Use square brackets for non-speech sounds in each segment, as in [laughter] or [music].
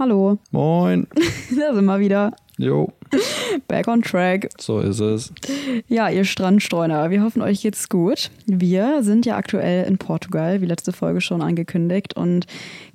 Hallo. Moin. [laughs] da sind wir wieder. Jo. Back on track. So ist es. Ja, ihr Strandstreuner, wir hoffen, euch geht's gut. Wir sind ja aktuell in Portugal, wie letzte Folge schon angekündigt, und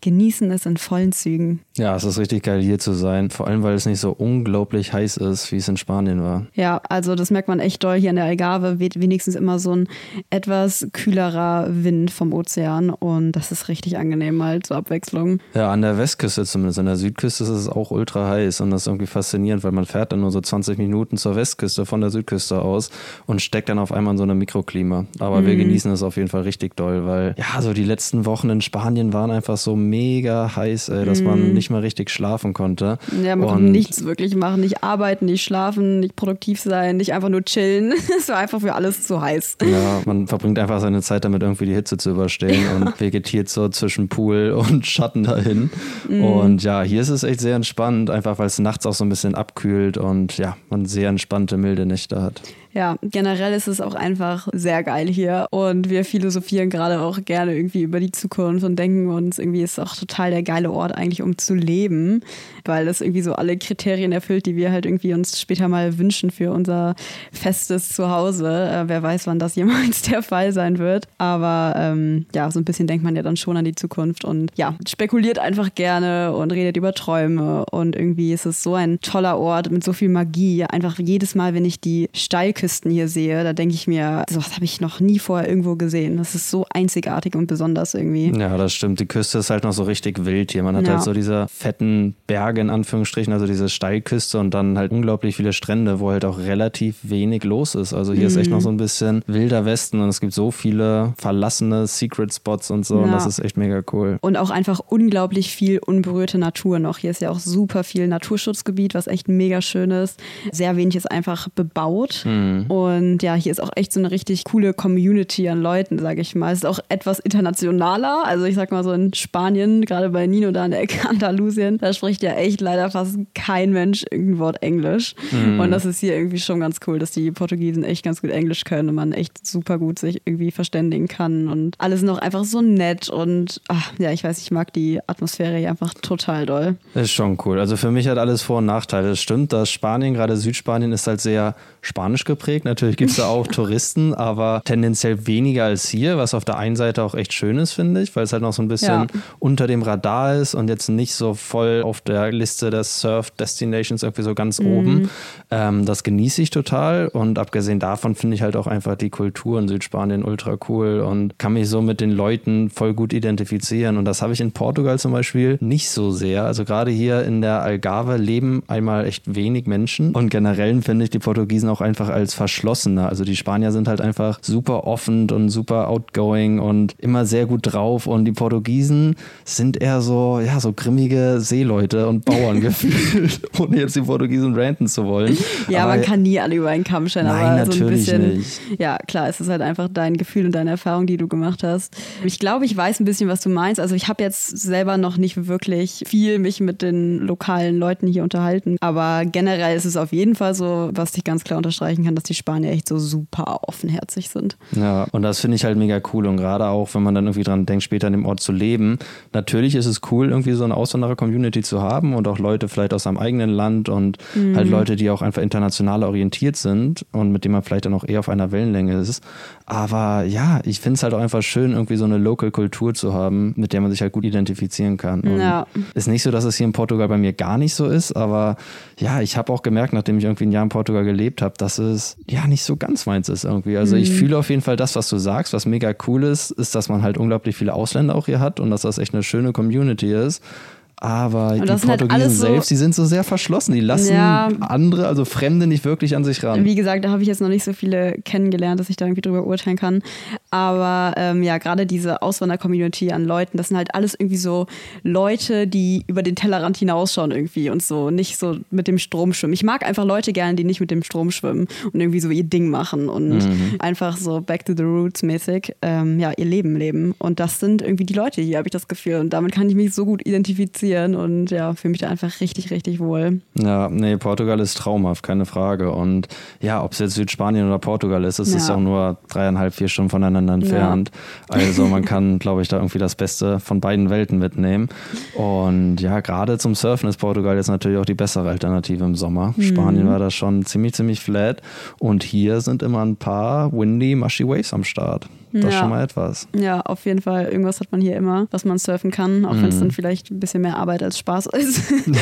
genießen es in vollen Zügen. Ja, es ist richtig geil hier zu sein, vor allem weil es nicht so unglaublich heiß ist, wie es in Spanien war. Ja, also das merkt man echt doll. Hier in der Algarve weht wenigstens immer so ein etwas kühlerer Wind vom Ozean und das ist richtig angenehm mal zur Abwechslung. Ja, an der Westküste zumindest, an der Südküste ist es auch ultra heiß und das ist irgendwie faszinierend, weil man fährt dann nur so 20 Minuten zur Westküste von der Südküste aus und steckt dann auf einmal in so einem Mikroklima. Aber mhm. wir genießen es auf jeden Fall richtig doll, weil ja, so die letzten Wochen in Spanien waren einfach so mega heiß, ey, dass mhm. man nicht mal richtig schlafen konnte. Ja, man konnte nichts wirklich machen, nicht arbeiten, nicht schlafen, nicht produktiv sein, nicht einfach nur chillen. [laughs] es war einfach für alles zu heiß. Ja, man verbringt einfach seine Zeit damit, irgendwie die Hitze zu überstehen ja. [laughs] und vegetiert so zwischen Pool und Schatten dahin. Mhm. Und ja, hier ist es echt sehr entspannt, einfach weil es nachts auch so ein bisschen abkühlt und ja, man sehr entspannte, milde Nächte hat. Ja, generell ist es auch einfach sehr geil hier und wir philosophieren gerade auch gerne irgendwie über die Zukunft und denken uns, irgendwie ist es auch total der geile Ort eigentlich, um zu leben, weil das irgendwie so alle Kriterien erfüllt, die wir halt irgendwie uns später mal wünschen für unser festes Zuhause. Äh, wer weiß, wann das [laughs] jemals der Fall sein wird. Aber ähm, ja, so ein bisschen denkt man ja dann schon an die Zukunft und ja, spekuliert einfach gerne und redet über Träume und irgendwie ist es so ein toller Ort mit so viel Magie. Einfach jedes Mal, wenn ich die Steilküste Küsten hier sehe, da denke ich mir, sowas habe ich noch nie vorher irgendwo gesehen. Das ist so einzigartig und besonders irgendwie. Ja, das stimmt. Die Küste ist halt noch so richtig wild hier. Man hat ja. halt so diese fetten Berge in Anführungsstrichen, also diese Steilküste und dann halt unglaublich viele Strände, wo halt auch relativ wenig los ist. Also hier mhm. ist echt noch so ein bisschen wilder Westen und es gibt so viele verlassene Secret Spots und so ja. und das ist echt mega cool. Und auch einfach unglaublich viel unberührte Natur noch. Hier ist ja auch super viel Naturschutzgebiet, was echt mega schön ist. Sehr wenig ist einfach bebaut. Mhm. Mhm. Und ja, hier ist auch echt so eine richtig coole Community an Leuten, sage ich mal. Es ist auch etwas internationaler. Also ich sag mal so in Spanien, gerade bei Nino da in der Ecke [laughs] Andalusien, da spricht ja echt leider fast kein Mensch irgendein Wort Englisch. Mhm. Und das ist hier irgendwie schon ganz cool, dass die Portugiesen echt ganz gut Englisch können und man echt super gut sich irgendwie verständigen kann. Und alles noch einfach so nett und ach, ja, ich weiß, ich mag die Atmosphäre hier einfach total doll. Das ist schon cool. Also für mich hat alles Vor- und Nachteile. Es stimmt, dass Spanien, gerade Südspanien, ist halt sehr spanisch geprägt. Natürlich gibt es da [laughs] auch Touristen, aber tendenziell weniger als hier, was auf der einen Seite auch echt schön ist, finde ich, weil es halt noch so ein bisschen ja. unter dem Radar ist und jetzt nicht so voll auf der Liste der Surf Destinations irgendwie so ganz mhm. oben. Ähm, das genieße ich total und abgesehen davon finde ich halt auch einfach die Kultur in Südspanien ultra cool und kann mich so mit den Leuten voll gut identifizieren und das habe ich in Portugal zum Beispiel nicht so sehr. Also gerade hier in der Algarve leben einmal echt wenig Menschen und generell finde ich die Portugiesen auch einfach als verschlossener. Also die Spanier sind halt einfach super offen und super outgoing und immer sehr gut drauf und die Portugiesen sind eher so, ja, so grimmige Seeleute und Bauern [laughs] gefühlt, ohne jetzt die Portugiesen ranten zu wollen. Ja, aber man kann nie alle über einen Kamm stellen, nein, aber so ein bisschen, nicht. ja, klar, es ist halt einfach dein Gefühl und deine Erfahrung, die du gemacht hast. Ich glaube, ich weiß ein bisschen, was du meinst. Also ich habe jetzt selber noch nicht wirklich viel mich mit den lokalen Leuten hier unterhalten, aber generell ist es auf jeden Fall so, was ich ganz klar unterstreichen kann, dass die Spanier echt so super offenherzig sind. Ja, und das finde ich halt mega cool. Und gerade auch, wenn man dann irgendwie dran denkt, später an dem Ort zu leben. Natürlich ist es cool, irgendwie so eine Auswanderer-Community zu haben und auch Leute vielleicht aus seinem eigenen Land und mhm. halt Leute, die auch einfach international orientiert sind und mit denen man vielleicht dann auch eher auf einer Wellenlänge ist. Aber ja, ich finde es halt auch einfach schön, irgendwie so eine Local-Kultur zu haben, mit der man sich halt gut identifizieren kann. Und ja. Ist nicht so, dass es hier in Portugal bei mir gar nicht so ist, aber ja, ich habe auch gemerkt, nachdem ich irgendwie ein Jahr in Portugal gelebt habe, dass es ja nicht so ganz meins ist irgendwie. Also mhm. ich fühle auf jeden Fall das, was du sagst, was mega cool ist, ist, dass man halt unglaublich viele Ausländer auch hier hat und dass das echt eine schöne Community ist. Aber die halt Portugiesen halt so, selbst, die sind so sehr verschlossen. Die lassen ja, andere, also Fremde, nicht wirklich an sich ran. Wie gesagt, da habe ich jetzt noch nicht so viele kennengelernt, dass ich da irgendwie drüber urteilen kann. Aber ähm, ja, gerade diese Auswander-Community an Leuten, das sind halt alles irgendwie so Leute, die über den Tellerrand hinausschauen irgendwie und so nicht so mit dem Strom schwimmen. Ich mag einfach Leute gerne, die nicht mit dem Strom schwimmen und irgendwie so ihr Ding machen und mhm. einfach so back to the roots mäßig ähm, ja, ihr Leben leben. Und das sind irgendwie die Leute hier, habe ich das Gefühl. Und damit kann ich mich so gut identifizieren spazieren und ja, fühle mich da einfach richtig, richtig wohl. Ja, nee, Portugal ist traumhaft, keine Frage. Und ja, ob es jetzt Südspanien oder Portugal ist, es ja. ist auch nur dreieinhalb, vier Stunden voneinander entfernt. Ja. Also man [laughs] kann, glaube ich, da irgendwie das Beste von beiden Welten mitnehmen. Und ja, gerade zum Surfen ist Portugal jetzt natürlich auch die bessere Alternative im Sommer. Mhm. Spanien war da schon ziemlich, ziemlich flat. Und hier sind immer ein paar windy, mushy Waves am Start. Das ja. ist schon mal etwas. Ja, auf jeden Fall. Irgendwas hat man hier immer, was man surfen kann, auch mhm. wenn es dann vielleicht ein bisschen mehr Arbeit als Spaß ist. Ja.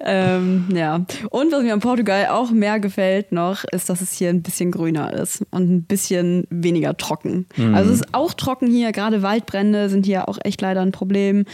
[laughs] [laughs] ähm, ja. Und was mir an Portugal auch mehr gefällt noch, ist, dass es hier ein bisschen grüner ist und ein bisschen weniger trocken. Mhm. Also es ist auch trocken hier, gerade Waldbrände sind hier auch echt leider ein Problem.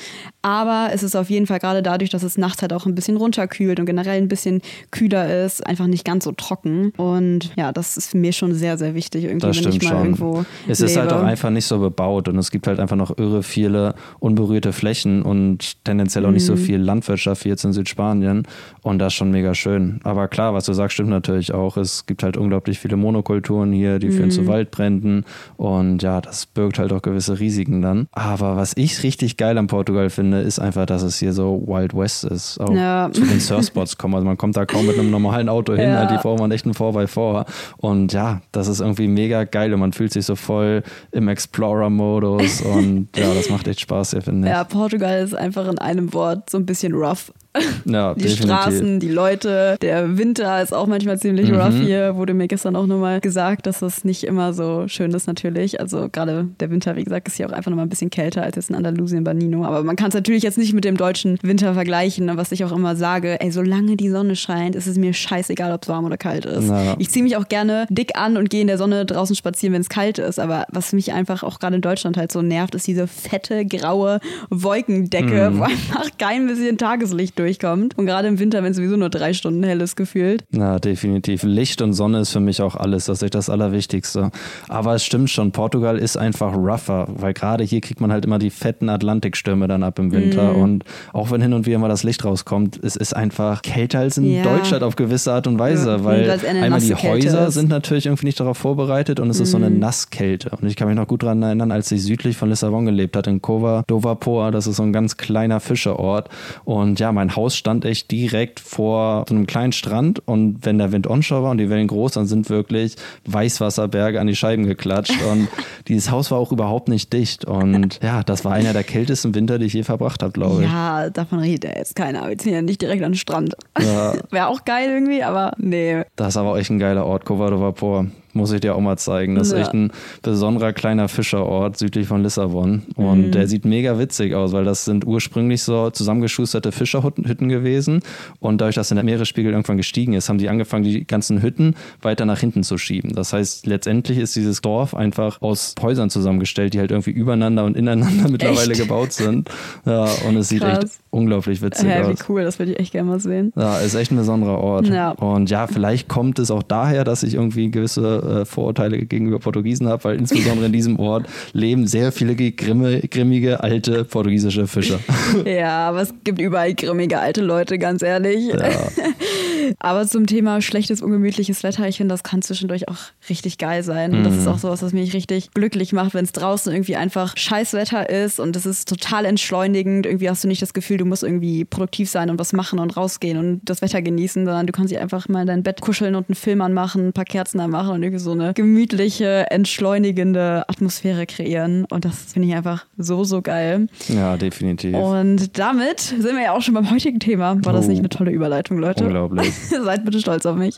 Aber es ist auf jeden Fall gerade dadurch, dass es nachts halt auch ein bisschen runterkühlt und generell ein bisschen kühler ist, einfach nicht ganz so trocken. Und ja, das ist mir schon sehr, sehr wichtig, irgendwie, das wenn ich mal schon. irgendwo. Es lebe. ist halt auch einfach nicht so bebaut und es gibt halt einfach noch irre viele unberührte Flächen und tendenziell auch nicht so mhm. viel Landwirtschaft wie jetzt in Südspanien. Und das ist schon mega schön. Aber klar, was du sagst, stimmt natürlich auch. Es gibt halt unglaublich viele Monokulturen hier, die führen zu mhm. Waldbränden und ja, das birgt halt auch gewisse Risiken dann. Aber was ich richtig geil an Portugal finde, ist einfach, dass es hier so Wild West ist. Auch ja. zu den Surfspots kommen. Also man kommt da kaum mit einem normalen Auto hin, ja. halt die braucht man echt ein 4x4. Und ja, das ist irgendwie mega geil und man fühlt sich so voll im Explorer-Modus und ja, das macht echt Spaß hier, finde ich. Ja, Portugal ist einfach in einem Wort so ein bisschen rough. [laughs] Ja, die definitiv. Straßen, die Leute, der Winter ist auch manchmal ziemlich mhm. rough hier. Wurde mir gestern auch nochmal gesagt, dass das nicht immer so schön ist natürlich. Also gerade der Winter, wie gesagt, ist hier auch einfach nochmal ein bisschen kälter als jetzt in Andalusien bei Nino. Aber man kann es natürlich jetzt nicht mit dem deutschen Winter vergleichen, was ich auch immer sage. Ey, solange die Sonne scheint, ist es mir scheißegal, ob es warm oder kalt ist. Ja. Ich ziehe mich auch gerne dick an und gehe in der Sonne draußen spazieren, wenn es kalt ist. Aber was mich einfach auch gerade in Deutschland halt so nervt, ist diese fette, graue Wolkendecke, mhm. wo einfach kein bisschen Tageslicht durch durchkommt. Und gerade im Winter, wenn es sowieso nur drei Stunden hell ist, gefühlt. Na, definitiv. Licht und Sonne ist für mich auch alles. Das ist echt das Allerwichtigste. Aber es stimmt schon, Portugal ist einfach rougher, weil gerade hier kriegt man halt immer die fetten Atlantikstürme dann ab im Winter. Mm. Und auch wenn hin und wieder mal das Licht rauskommt, es ist einfach kälter als in ja. Deutschland auf gewisse Art und Weise. Ja, weil einmal die Häuser sind natürlich irgendwie nicht darauf vorbereitet und es mm. ist so eine mhm. Nasskälte. Und ich kann mich noch gut daran erinnern, als ich südlich von Lissabon gelebt hat, in Cova do Vapor. Das ist so ein ganz kleiner Fischerort. Und ja, mein Haus stand echt direkt vor so einem kleinen Strand und wenn der Wind onshore war und die Wellen groß, dann sind wirklich Weißwasserberge an die Scheiben geklatscht und [laughs] dieses Haus war auch überhaupt nicht dicht und ja, das war einer der kältesten Winter, die ich je verbracht habe, glaube ich. Ja, davon redet ja jetzt keiner. Wir sind ja nicht direkt an den Strand. Ja. [laughs] Wäre auch geil irgendwie, aber nee. Das ist aber auch echt ein geiler Ort, Cova Vapor muss ich dir auch mal zeigen. Das ist ja. echt ein besonderer kleiner Fischerort südlich von Lissabon. Und mhm. der sieht mega witzig aus, weil das sind ursprünglich so zusammengeschusterte Fischerhütten gewesen. Und dadurch, dass der Meeresspiegel irgendwann gestiegen ist, haben die angefangen, die ganzen Hütten weiter nach hinten zu schieben. Das heißt, letztendlich ist dieses Dorf einfach aus Häusern zusammengestellt, die halt irgendwie übereinander und ineinander [laughs] mittlerweile echt? gebaut sind. Ja, und es sieht Krass. echt unglaublich witzig ja, aus. Wie cool, das würde ich echt gerne mal sehen. Ja, ist echt ein besonderer Ort. Ja. Und ja, vielleicht kommt es auch daher, dass ich irgendwie gewisse äh, Vorurteile gegenüber Portugiesen habe, weil insbesondere in diesem Ort leben sehr viele grimme, grimmige alte portugiesische Fischer. [laughs] Ja, aber es gibt überall grimmige alte Leute, ganz ehrlich. Ja. [laughs] Aber zum Thema schlechtes, ungemütliches Wetter, ich finde, das kann zwischendurch auch richtig geil sein. Mhm. Das ist auch sowas, was mich richtig glücklich macht, wenn es draußen irgendwie einfach Scheißwetter ist und es ist total entschleunigend. Irgendwie hast du nicht das Gefühl, du musst irgendwie produktiv sein und was machen und rausgehen und das Wetter genießen, sondern du kannst dich einfach mal in dein Bett kuscheln und einen Film anmachen, ein paar Kerzen anmachen und irgendwie so eine gemütliche, entschleunigende Atmosphäre kreieren. Und das finde ich einfach so, so geil. Ja, definitiv. Und damit sind wir ja auch schon beim heutigen Thema. War das oh. nicht eine tolle Überleitung, Leute? Unglaublich. [laughs] Seid bitte stolz auf mich.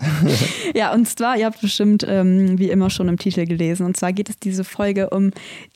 ja, und zwar, ihr habt bestimmt ähm, wie immer schon im Titel gelesen. Und zwar geht es diese Folge um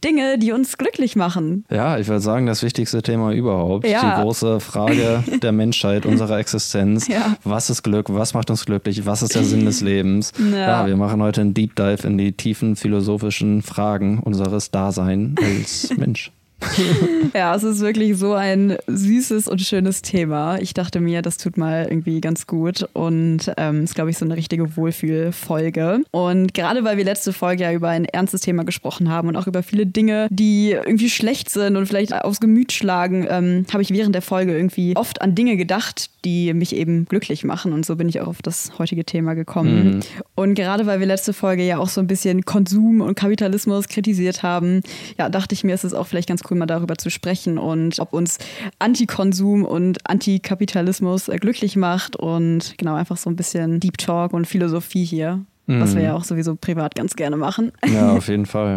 Dinge, die uns glücklich machen. Ja, ich würde sagen, das wichtigste Thema überhaupt. Ja. Die große Frage [laughs] der Menschheit, unserer Existenz. Ja. Was ist Glück? Was macht uns glücklich? Was ist der Sinn des Lebens? Ja. ja, wir machen heute einen Deep Dive in die tiefen philosophischen Fragen unseres Daseins als [laughs] Mensch. [laughs] ja, es ist wirklich so ein süßes und schönes Thema. Ich dachte mir, das tut mal irgendwie ganz gut und ähm, ist, glaube ich, so eine richtige Wohlfühlfolge. Und gerade weil wir letzte Folge ja über ein ernstes Thema gesprochen haben und auch über viele Dinge, die irgendwie schlecht sind und vielleicht aufs Gemüt schlagen, ähm, habe ich während der Folge irgendwie oft an Dinge gedacht, die mich eben glücklich machen. Und so bin ich auch auf das heutige Thema gekommen. Mhm. Und gerade weil wir letzte Folge ja auch so ein bisschen Konsum und Kapitalismus kritisiert haben, ja, dachte ich mir, ist es auch vielleicht ganz cool, mal darüber zu sprechen und ob uns Antikonsum und Antikapitalismus äh, glücklich macht und genau einfach so ein bisschen Deep Talk und Philosophie hier was wir mhm. ja auch sowieso privat ganz gerne machen. Ja, [laughs] auf jeden Fall.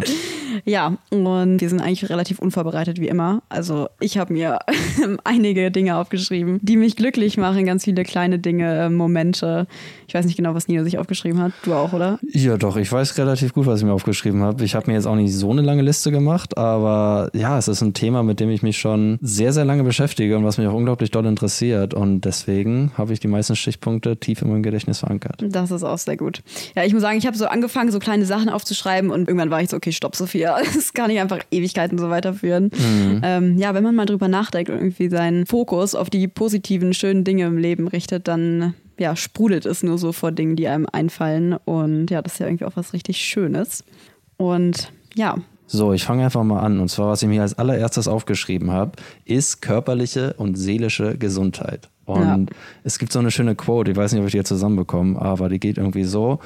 ja, und wir sind eigentlich relativ unvorbereitet wie immer. Also ich habe mir [laughs] einige Dinge aufgeschrieben, die mich glücklich machen, ganz viele kleine Dinge, äh, Momente. Ich weiß nicht genau, was Nina sich aufgeschrieben hat. Du auch, oder? Ja, doch. Ich weiß relativ gut, was ich mir aufgeschrieben habe. Ich habe mir jetzt auch nicht so eine lange Liste gemacht, aber ja, es ist ein Thema, mit dem ich mich schon sehr, sehr lange beschäftige und was mich auch unglaublich doll interessiert. Und deswegen habe ich die meisten Stichpunkte tief in meinem Gedächtnis verankert. Das ist auch sehr gut. Ja, ich muss sagen, ich habe so angefangen, so kleine Sachen aufzuschreiben und irgendwann war ich so, okay, stopp, Sophia, [laughs] das kann ich einfach Ewigkeiten so weiterführen. Mhm. Ähm, ja, wenn man mal drüber nachdenkt und irgendwie seinen Fokus auf die positiven, schönen Dinge im Leben richtet, dann ja, sprudelt es nur so vor Dingen, die einem einfallen. Und ja, das ist ja irgendwie auch was richtig Schönes. Und ja, so, ich fange einfach mal an. Und zwar, was ich mir als allererstes aufgeschrieben habe, ist körperliche und seelische Gesundheit. Und ja. es gibt so eine schöne Quote, ich weiß nicht, ob ich die jetzt zusammenbekomme, aber die geht irgendwie so.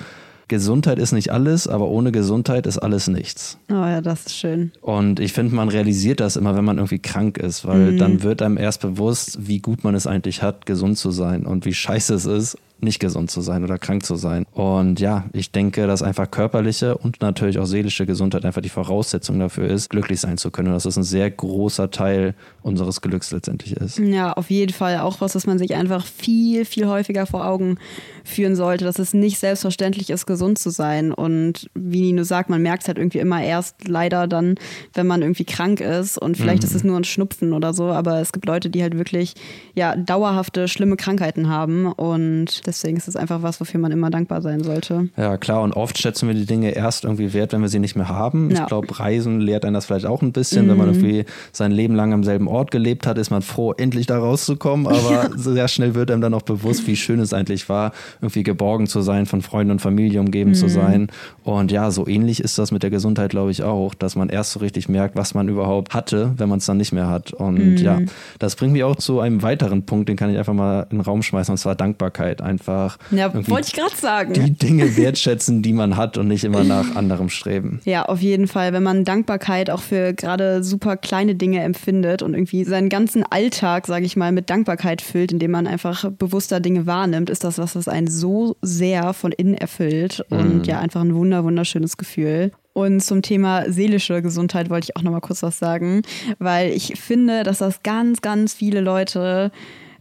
Gesundheit ist nicht alles, aber ohne Gesundheit ist alles nichts. Oh ja, das ist schön. Und ich finde, man realisiert das immer, wenn man irgendwie krank ist, weil mhm. dann wird einem erst bewusst, wie gut man es eigentlich hat, gesund zu sein und wie scheiße es ist, nicht gesund zu sein oder krank zu sein. Und ja, ich denke, dass einfach körperliche und natürlich auch seelische Gesundheit einfach die Voraussetzung dafür ist, glücklich sein zu können. Und dass das ein sehr großer Teil unseres Glücks letztendlich ist. Ja, auf jeden Fall auch was, was man sich einfach viel, viel häufiger vor Augen führen sollte, dass es nicht selbstverständlich ist, gesund zu sein. Und wie Nino sagt, man merkt es halt irgendwie immer erst leider dann, wenn man irgendwie krank ist. Und vielleicht mhm. ist es nur ein Schnupfen oder so, aber es gibt Leute, die halt wirklich ja dauerhafte, schlimme Krankheiten haben. Und deswegen ist es einfach was, wofür man immer dankbar sein sollte. Ja, klar. Und oft schätzen wir die Dinge erst irgendwie wert, wenn wir sie nicht mehr haben. Ja. Ich glaube, Reisen lehrt einen das vielleicht auch ein bisschen. Mhm. Wenn man mhm. irgendwie sein Leben lang am selben Ort gelebt hat, ist man froh, endlich da rauszukommen. Aber [laughs] ja. sehr schnell wird einem dann auch bewusst, wie schön es eigentlich war, irgendwie geborgen zu sein, von Freunden und Familie umgeben mhm. zu sein. Und ja, so ähnlich ist das mit der Gesundheit, glaube ich, auch, dass man erst so richtig merkt, was man überhaupt hatte, wenn man es dann nicht mehr hat. Und mhm. ja, das bringt mich auch zu einem weiteren Punkt, den kann ich einfach mal in den Raum schmeißen, und zwar Dankbarkeit. Einfach ja, wollte ich gerade sagen. die Dinge wertschätzen, die man hat und nicht immer nach anderem streben. Ja, auf jeden Fall. Wenn man Dankbarkeit auch für gerade super kleine Dinge empfindet und irgendwie seinen ganzen Alltag, sage ich mal, mit Dankbarkeit füllt, indem man einfach bewusster Dinge wahrnimmt, ist das was, was einen so sehr von innen erfüllt und mm. ja, einfach ein wunder, wunderschönes Gefühl. Und zum Thema seelische Gesundheit wollte ich auch noch mal kurz was sagen, weil ich finde, dass das ganz, ganz viele Leute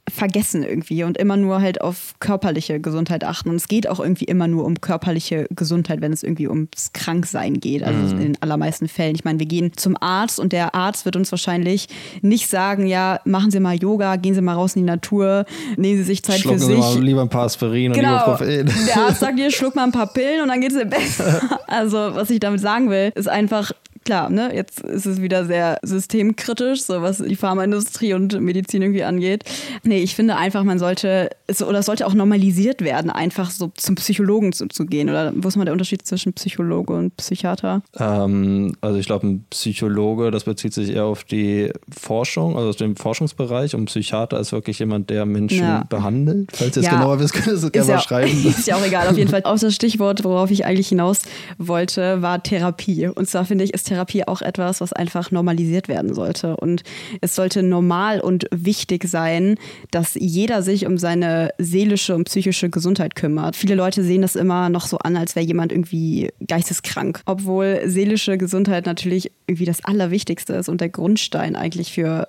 vergessen irgendwie und immer nur halt auf körperliche Gesundheit achten. Und es geht auch irgendwie immer nur um körperliche Gesundheit, wenn es irgendwie ums Kranksein geht. Also mhm. in den allermeisten Fällen. Ich meine, wir gehen zum Arzt und der Arzt wird uns wahrscheinlich nicht sagen, ja, machen Sie mal Yoga, gehen Sie mal raus in die Natur, nehmen Sie sich Zeit Schlucken für Sie sich. Mal lieber ein paar Aspirin genau. und Ibuprofen. Der [laughs] Arzt sagt dir, schluck mal ein paar Pillen und dann geht es dir besser. [laughs] Also, was ich damit sagen will, ist einfach, klar, ne, jetzt ist es wieder sehr systemkritisch, so was die Pharmaindustrie und Medizin irgendwie angeht. Nee, ich finde einfach, man sollte, es, oder es sollte auch normalisiert werden, einfach so zum Psychologen zu, zu gehen. Oder wo ist mal der Unterschied zwischen Psychologe und Psychiater? Ähm, also ich glaube, ein Psychologe, das bezieht sich eher auf die Forschung, also aus dem Forschungsbereich und ein Psychiater ist wirklich jemand, der Menschen ja. behandelt. Falls ihr es ja. genauer wisst, könnt ihr es gerne mal schreiben. [laughs] Ist ja auch egal, auf jeden Fall. Auch das Stichwort, worauf ich eigentlich hinaus wollte, war Therapie. Und zwar finde ich, ist Therapie Therapie auch etwas, was einfach normalisiert werden sollte. Und es sollte normal und wichtig sein, dass jeder sich um seine seelische und psychische Gesundheit kümmert. Viele Leute sehen das immer noch so an, als wäre jemand irgendwie geisteskrank. Obwohl seelische Gesundheit natürlich irgendwie das Allerwichtigste ist und der Grundstein eigentlich für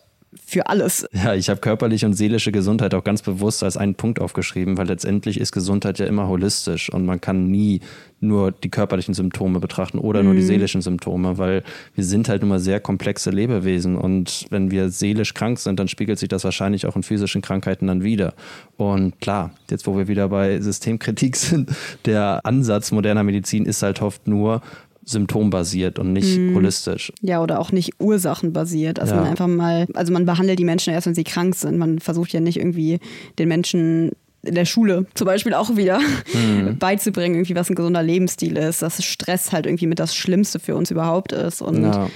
für alles. Ja, ich habe körperliche und seelische Gesundheit auch ganz bewusst als einen Punkt aufgeschrieben, weil letztendlich ist Gesundheit ja immer holistisch und man kann nie nur die körperlichen Symptome betrachten oder nur die mhm. seelischen Symptome, weil wir sind halt immer sehr komplexe Lebewesen und wenn wir seelisch krank sind, dann spiegelt sich das wahrscheinlich auch in physischen Krankheiten dann wieder. Und klar, jetzt wo wir wieder bei Systemkritik [laughs] sind, der Ansatz moderner Medizin ist halt oft nur, symptombasiert und nicht mm. holistisch. Ja, oder auch nicht ursachenbasiert. Also ja. man einfach mal, also man behandelt die Menschen erst, wenn sie krank sind. Man versucht ja nicht irgendwie den Menschen in der Schule zum Beispiel auch wieder mhm. [laughs] beizubringen, irgendwie was ein gesunder Lebensstil ist, dass Stress halt irgendwie mit das Schlimmste für uns überhaupt ist. Und ja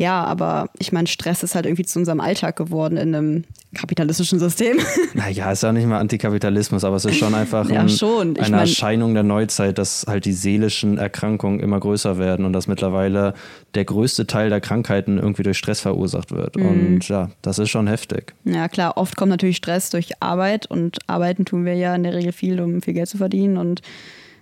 Ja, aber ich meine, Stress ist halt irgendwie zu unserem Alltag geworden in einem kapitalistischen System. [laughs] Naja, ist ja nicht mal Antikapitalismus, aber es ist schon einfach Ja, ein, schon. Eine mein- Erscheinung der Neuzeit, dass halt die seelischen Erkrankungen immer größer werden und dass mittlerweile der größte Teil der Krankheiten irgendwie durch Stress verursacht wird. Mhm. Und ja, das ist schon heftig. Ja, klar, oft kommt natürlich Stress durch Arbeit und arbeiten tun wir ja in der Regel viel, um viel Geld zu verdienen und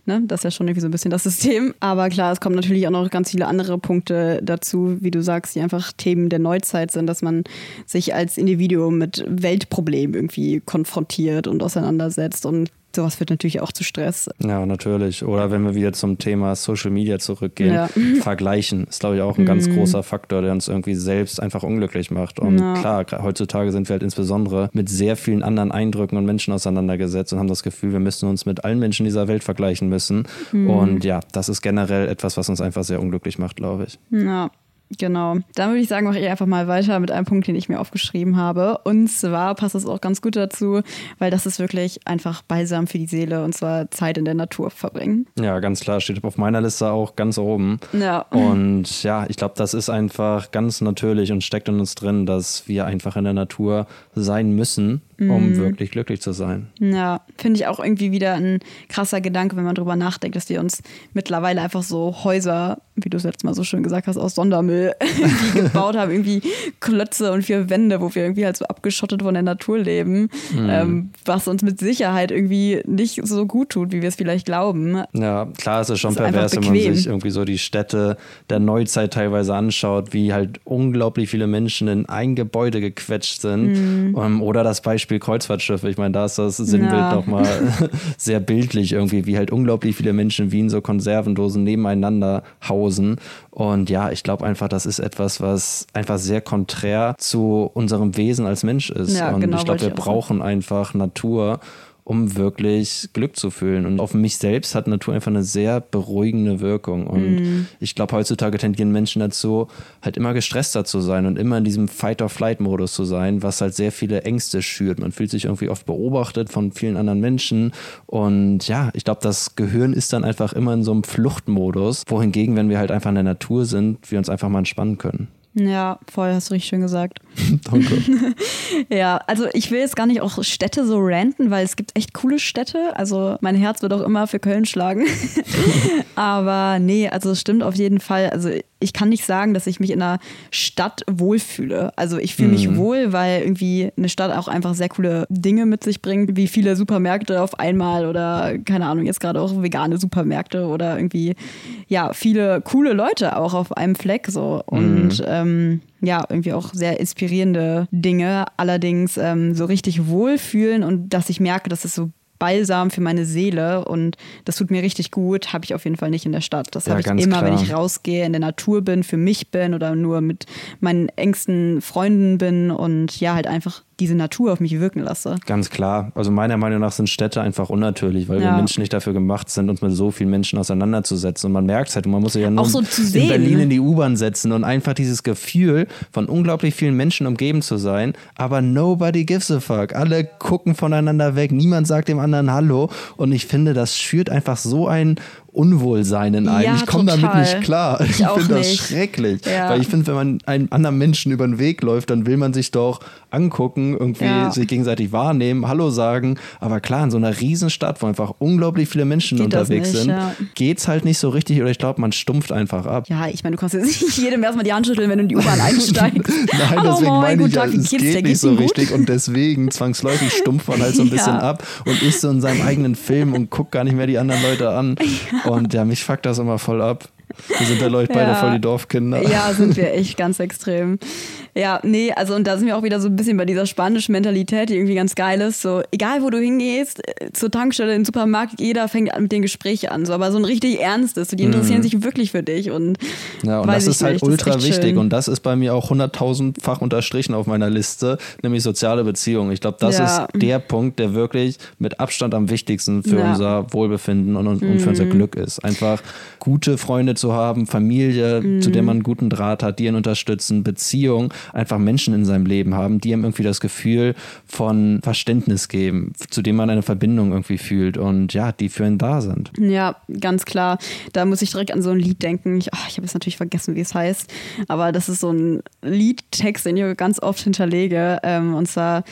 ne, das ist ja schon irgendwie so ein bisschen das System. Aber klar, es kommen natürlich auch noch ganz viele andere Punkte dazu, wie du sagst, die einfach Themen der Neuzeit sind, dass man sich als Individuum mit Weltproblemen irgendwie konfrontiert und auseinandersetzt und sowas führt natürlich auch zu Stress. Ja, natürlich. Oder wenn wir wieder zum Thema Social Media zurückgehen, Ja. Mhm. [laughs] vergleichen ist, glaube ich, auch ein ganz großer Faktor, der uns irgendwie selbst einfach unglücklich macht. Und Ja. klar, heutzutage sind wir halt insbesondere mit sehr vielen anderen Eindrücken und Menschen auseinandergesetzt und haben das Gefühl, wir müssen uns mit allen Menschen dieser Welt vergleichen müssen. Mhm. Und ja, das ist generell etwas, was uns einfach sehr unglücklich macht, glaube ich. Ja, genau. Dann würde ich sagen, mache ich einfach mal weiter mit einem Punkt, den ich mir aufgeschrieben habe. Und zwar passt das auch ganz gut dazu, weil das ist wirklich einfach balsam für die Seele und zwar Zeit in der Natur verbringen. Ja, ganz klar, steht auf meiner Liste auch ganz oben. Ja. Und ja, ich glaube, das ist einfach ganz natürlich und steckt in uns drin, dass wir einfach in der Natur sein müssen, um Mhm. wirklich glücklich zu sein. Ja, finde ich auch irgendwie wieder ein krasser Gedanke, wenn man drüber nachdenkt, dass wir uns mittlerweile einfach so Häuser, wie du es letztes Mal so schön gesagt hast, aus Sondermüll irgendwie [laughs] gebaut haben, irgendwie Klötze und vier Wände, wo wir irgendwie halt so abgeschottet von der Natur leben, ähm, was uns mit Sicherheit irgendwie nicht so gut tut, wie wir es vielleicht glauben. Ja, klar, es ist schon Ist einfach pervers, wenn man sich irgendwie so die Städte der Neuzeit teilweise anschaut, wie halt unglaublich viele Menschen in ein Gebäude gequetscht sind. Mhm. Ähm, oder das Beispiel Kreuzfahrtschiffe. Ich meine, da ist das Sinnbild Ja. nochmal [laughs] sehr bildlich irgendwie, wie halt unglaublich viele Menschen wie in so Konservendosen nebeneinander hausen. Und ja, ich glaube einfach, das ist etwas, was einfach sehr konträr zu unserem Wesen als Mensch ist. Ja, Und genau, ich glaube, wir brauchen einfach Natur um wirklich Glück zu fühlen. Und auf mich selbst hat Natur einfach eine sehr beruhigende Wirkung. Und Mhm. ich glaube, heutzutage tendieren Menschen dazu, halt immer gestresster zu sein und immer in diesem Fight-or-Flight-Modus zu sein, was halt sehr viele Ängste schürt. Man fühlt sich irgendwie oft beobachtet von vielen anderen Menschen. Und ja, ich glaube, das Gehirn ist dann einfach immer in so einem Fluchtmodus, wohingegen, wenn wir halt einfach in der Natur sind, wir uns einfach mal entspannen können. Ja, voll, hast du richtig schön gesagt. [laughs] Danke. [laughs] Ja, also ich will jetzt gar nicht auch Städte so ranten, weil es gibt echt coole Städte. Also mein Herz wird auch immer für Köln schlagen. [laughs] Aber nee, also es stimmt auf jeden Fall. Also ich kann nicht sagen, dass ich mich in einer Stadt wohlfühle. Also ich fühle mich wohl, weil irgendwie eine Stadt auch einfach sehr coole Dinge mit sich bringt, wie viele Supermärkte auf einmal oder keine Ahnung, jetzt gerade auch vegane Supermärkte oder irgendwie ja, viele coole Leute auch auf einem Fleck so und ähm, ja, irgendwie auch sehr inspirierende Dinge. Allerdings ähm, so richtig wohlfühlen und dass ich merke, dass es so Balsam für meine Seele und das tut mir richtig gut, habe ich auf jeden Fall nicht in der Stadt. Das Ja, habe ich immer, wenn klar. ich rausgehe, in der Natur bin, für mich bin oder nur mit meinen engsten Freunden bin und ja, halt einfach diese Natur auf mich wirken lasse. Ganz klar. Also meiner Meinung nach sind Städte einfach unnatürlich, weil wir Ja. Menschen nicht dafür gemacht sind, uns mit so vielen Menschen auseinanderzusetzen. Und man merkt es halt, und man muss sich ja nur so in. Berlin in die U-Bahn setzen und einfach dieses Gefühl von unglaublich vielen Menschen umgeben zu sein, aber nobody gives a fuck. Alle gucken voneinander weg, niemand sagt dem anderen Hallo. Und ich finde, das schürt einfach so ein Unwohlsein in einem. Ja, ich komme damit nicht klar. Ich Ich, finde das schrecklich. Ja. Weil ich finde, wenn man einem anderen Menschen über den Weg läuft, dann will man sich doch angucken, irgendwie Ja. sich gegenseitig wahrnehmen, Hallo sagen. Aber klar, in so einer Riesenstadt, wo einfach unglaublich viele Menschen Geht unterwegs nicht, sind, ja. geht's halt nicht so richtig oder ich glaube, man stumpft einfach ab. Ja, ich meine, du kannst jetzt nicht jedem erstmal die Hand schütteln, wenn du in die U-Bahn [laughs] einsteigst. Nein, Hallo, deswegen moin, meine ich Tag, es geht nicht Geht's so richtig und deswegen zwangsläufig stumpft man halt so ein [laughs] bisschen ab und ist so in seinem eigenen Film und guckt gar nicht mehr die anderen Leute an. [laughs] Und ja, mich fuckt das immer voll ab. Wir sind ja Leute beide Ja. voll die Dorfkinder. Ja, sind wir [laughs] echt ganz extrem. Ja, nee, also und da sind wir auch wieder so ein bisschen bei dieser spanischen Mentalität, die irgendwie ganz geil ist. So, egal wo du hingehst, äh, zur Tankstelle, in den Supermarkt, jeder fängt an mit den Gesprächen an. So, aber so ein richtig ernstes. So, die interessieren sich wirklich für dich. Und, Mhm. Ja, und das ist halt nicht, ultra echt wichtig. schön. Und das ist bei mir auch hunderttausendfach unterstrichen auf meiner Liste, nämlich soziale Beziehungen. Ich glaube, das Ja. ist der Punkt, der wirklich mit Abstand am wichtigsten für Ja. Mhm. unser Wohlbefinden und, und, und für unser Glück ist. Einfach gute Freunde zu haben, Familie, Mhm. zu der man einen guten Draht hat, die ihn unterstützen, Beziehung, einfach Menschen in seinem Leben haben, die ihm irgendwie das Gefühl von Verständnis geben, zu dem man eine Verbindung irgendwie fühlt und ja, die für ihn da sind. Ja, ganz klar. Da muss ich direkt an so ein Lied denken. Ich, oh, ich habe jetzt natürlich vergessen, wie es heißt, aber das ist so ein Liedtext, den ich ganz oft hinterlege. Ähm, und zwar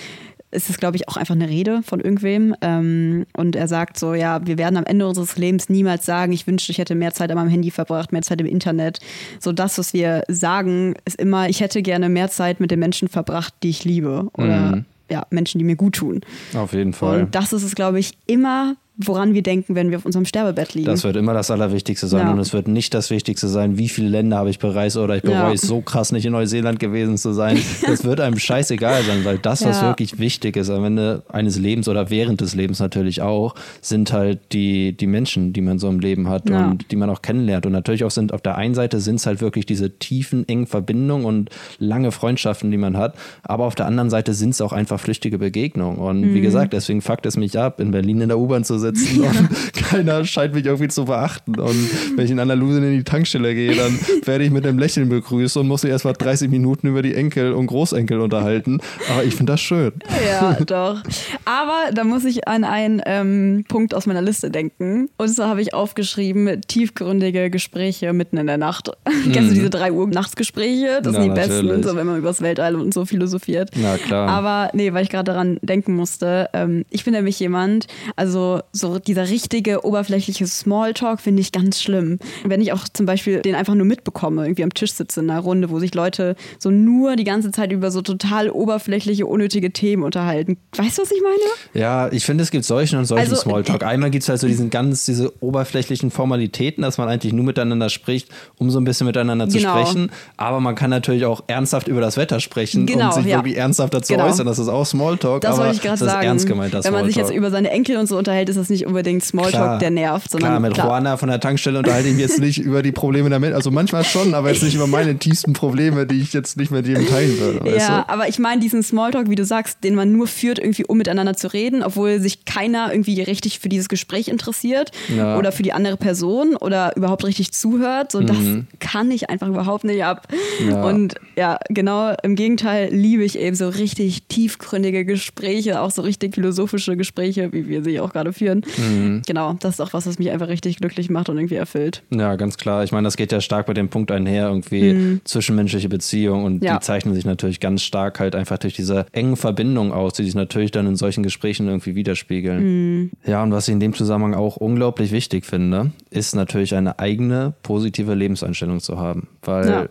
ist es, glaube ich, auch einfach eine Rede von irgendwem. Ähm, und er sagt so, ja, wir werden am Ende unseres Lebens niemals sagen, ich wünschte, ich hätte mehr Zeit an meinem Handy verbracht, mehr Zeit im Internet. So das, was wir sagen, ist immer, ich hätte gerne mehr Zeit mit den Menschen verbracht, die ich liebe. Oder mhm. ja, Menschen, die mir gut tun. Auf jeden Fall. Und das ist es, glaube ich, immer woran wir denken, wenn wir auf unserem Sterbebett liegen. Das wird immer das Allerwichtigste sein. Ja. Und es wird nicht das Wichtigste sein, wie viele Länder habe ich bereist oder ich bereue ja. es so krass, nicht in Neuseeland gewesen zu sein. [laughs] Das wird einem scheißegal sein, weil das, was ja. wirklich wichtig ist am Ende eines Lebens oder während des Lebens natürlich auch, sind halt die, die Menschen, die man so im Leben hat und die man auch kennenlernt. Und natürlich auch sind auf der einen Seite sind es halt wirklich diese tiefen, engen Verbindungen und lange Freundschaften, die man hat. Aber auf der anderen Seite sind es auch einfach flüchtige Begegnungen. Und mhm. wie gesagt, deswegen fuckt es mich ab, in Berlin in der U-Bahn zu sitzen ja. und [laughs] keiner scheint mich irgendwie zu beachten. Und wenn ich in Andalusien in die Tankstelle gehe, dann [laughs] werde ich mit einem Lächeln begrüßt und muss mich erst mal 30 Minuten über die Enkel und Großenkel unterhalten. Aber ich finde das schön. Ja, [laughs] doch. Aber da muss ich an einen ähm, Punkt aus meiner Liste denken. Und zwar habe ich aufgeschrieben, tiefgründige Gespräche mitten in der Nacht. Mhm. Kennst du diese 3 Uhr Nachtsgespräche? Das ja, sind die natürlich. besten, so, wenn man über das Weltall und so philosophiert. Na klar. Aber nee, weil ich gerade daran denken musste. Ähm, ich bin nämlich jemand, also so dieser richtige oberflächliche Smalltalk finde ich ganz schlimm. Wenn ich auch zum Beispiel den einfach nur mitbekomme, irgendwie am Tisch sitze in einer Runde, wo sich Leute so nur die ganze Zeit über so total oberflächliche, unnötige Themen unterhalten. Weißt du, was ich meine? Ja, ich finde, es gibt solchen und solchen also, Smalltalk. Einmal gibt es halt so diesen ganz, diese oberflächlichen Formalitäten, dass man eigentlich nur miteinander spricht, um so ein bisschen miteinander zu genau. sprechen. Aber man kann natürlich auch ernsthaft über das Wetter sprechen genau, und sich ja. wirklich ernsthaft dazu genau. äußern. Das ist auch Smalltalk. Das wollte ich gerade sagen. ernst gemeint, das Wenn man sich jetzt über seine Enkel und so unterhält, ist das nicht unbedingt Smalltalk, klar, der nervt. Sondern klar, mit klar. Juana von der Tankstelle unterhalte ich mich jetzt nicht über die Probleme damit. Also manchmal schon, aber jetzt nicht über meine tiefsten Probleme, die ich jetzt nicht mit jedem teilen würde. Ja, du? aber ich meine diesen Smalltalk, wie du sagst, den man nur führt, irgendwie um miteinander zu reden, obwohl sich keiner irgendwie richtig für dieses Gespräch interessiert ja. oder für die andere Person oder überhaupt richtig zuhört. So, das mhm. kann ich einfach überhaupt nicht ab. Ja. Und ja, genau im Gegenteil liebe ich eben so richtig tiefgründige Gespräche, auch so richtig philosophische Gespräche, wie wir sie auch gerade führen. Mhm. Genau, das ist auch was, was mich einfach richtig glücklich macht und irgendwie erfüllt. Ja, ganz klar. Ich meine, das geht ja stark mit dem Punkt einher, irgendwie mhm. zwischenmenschliche Beziehungen und ja. die zeichnen sich natürlich ganz stark halt einfach durch diese engen Verbindungen aus, die sich natürlich dann in solchen Gesprächen irgendwie widerspiegeln. Mhm. Ja, und was ich in dem Zusammenhang auch unglaublich wichtig finde, ist natürlich eine eigene positive Lebenseinstellung zu haben, weil ja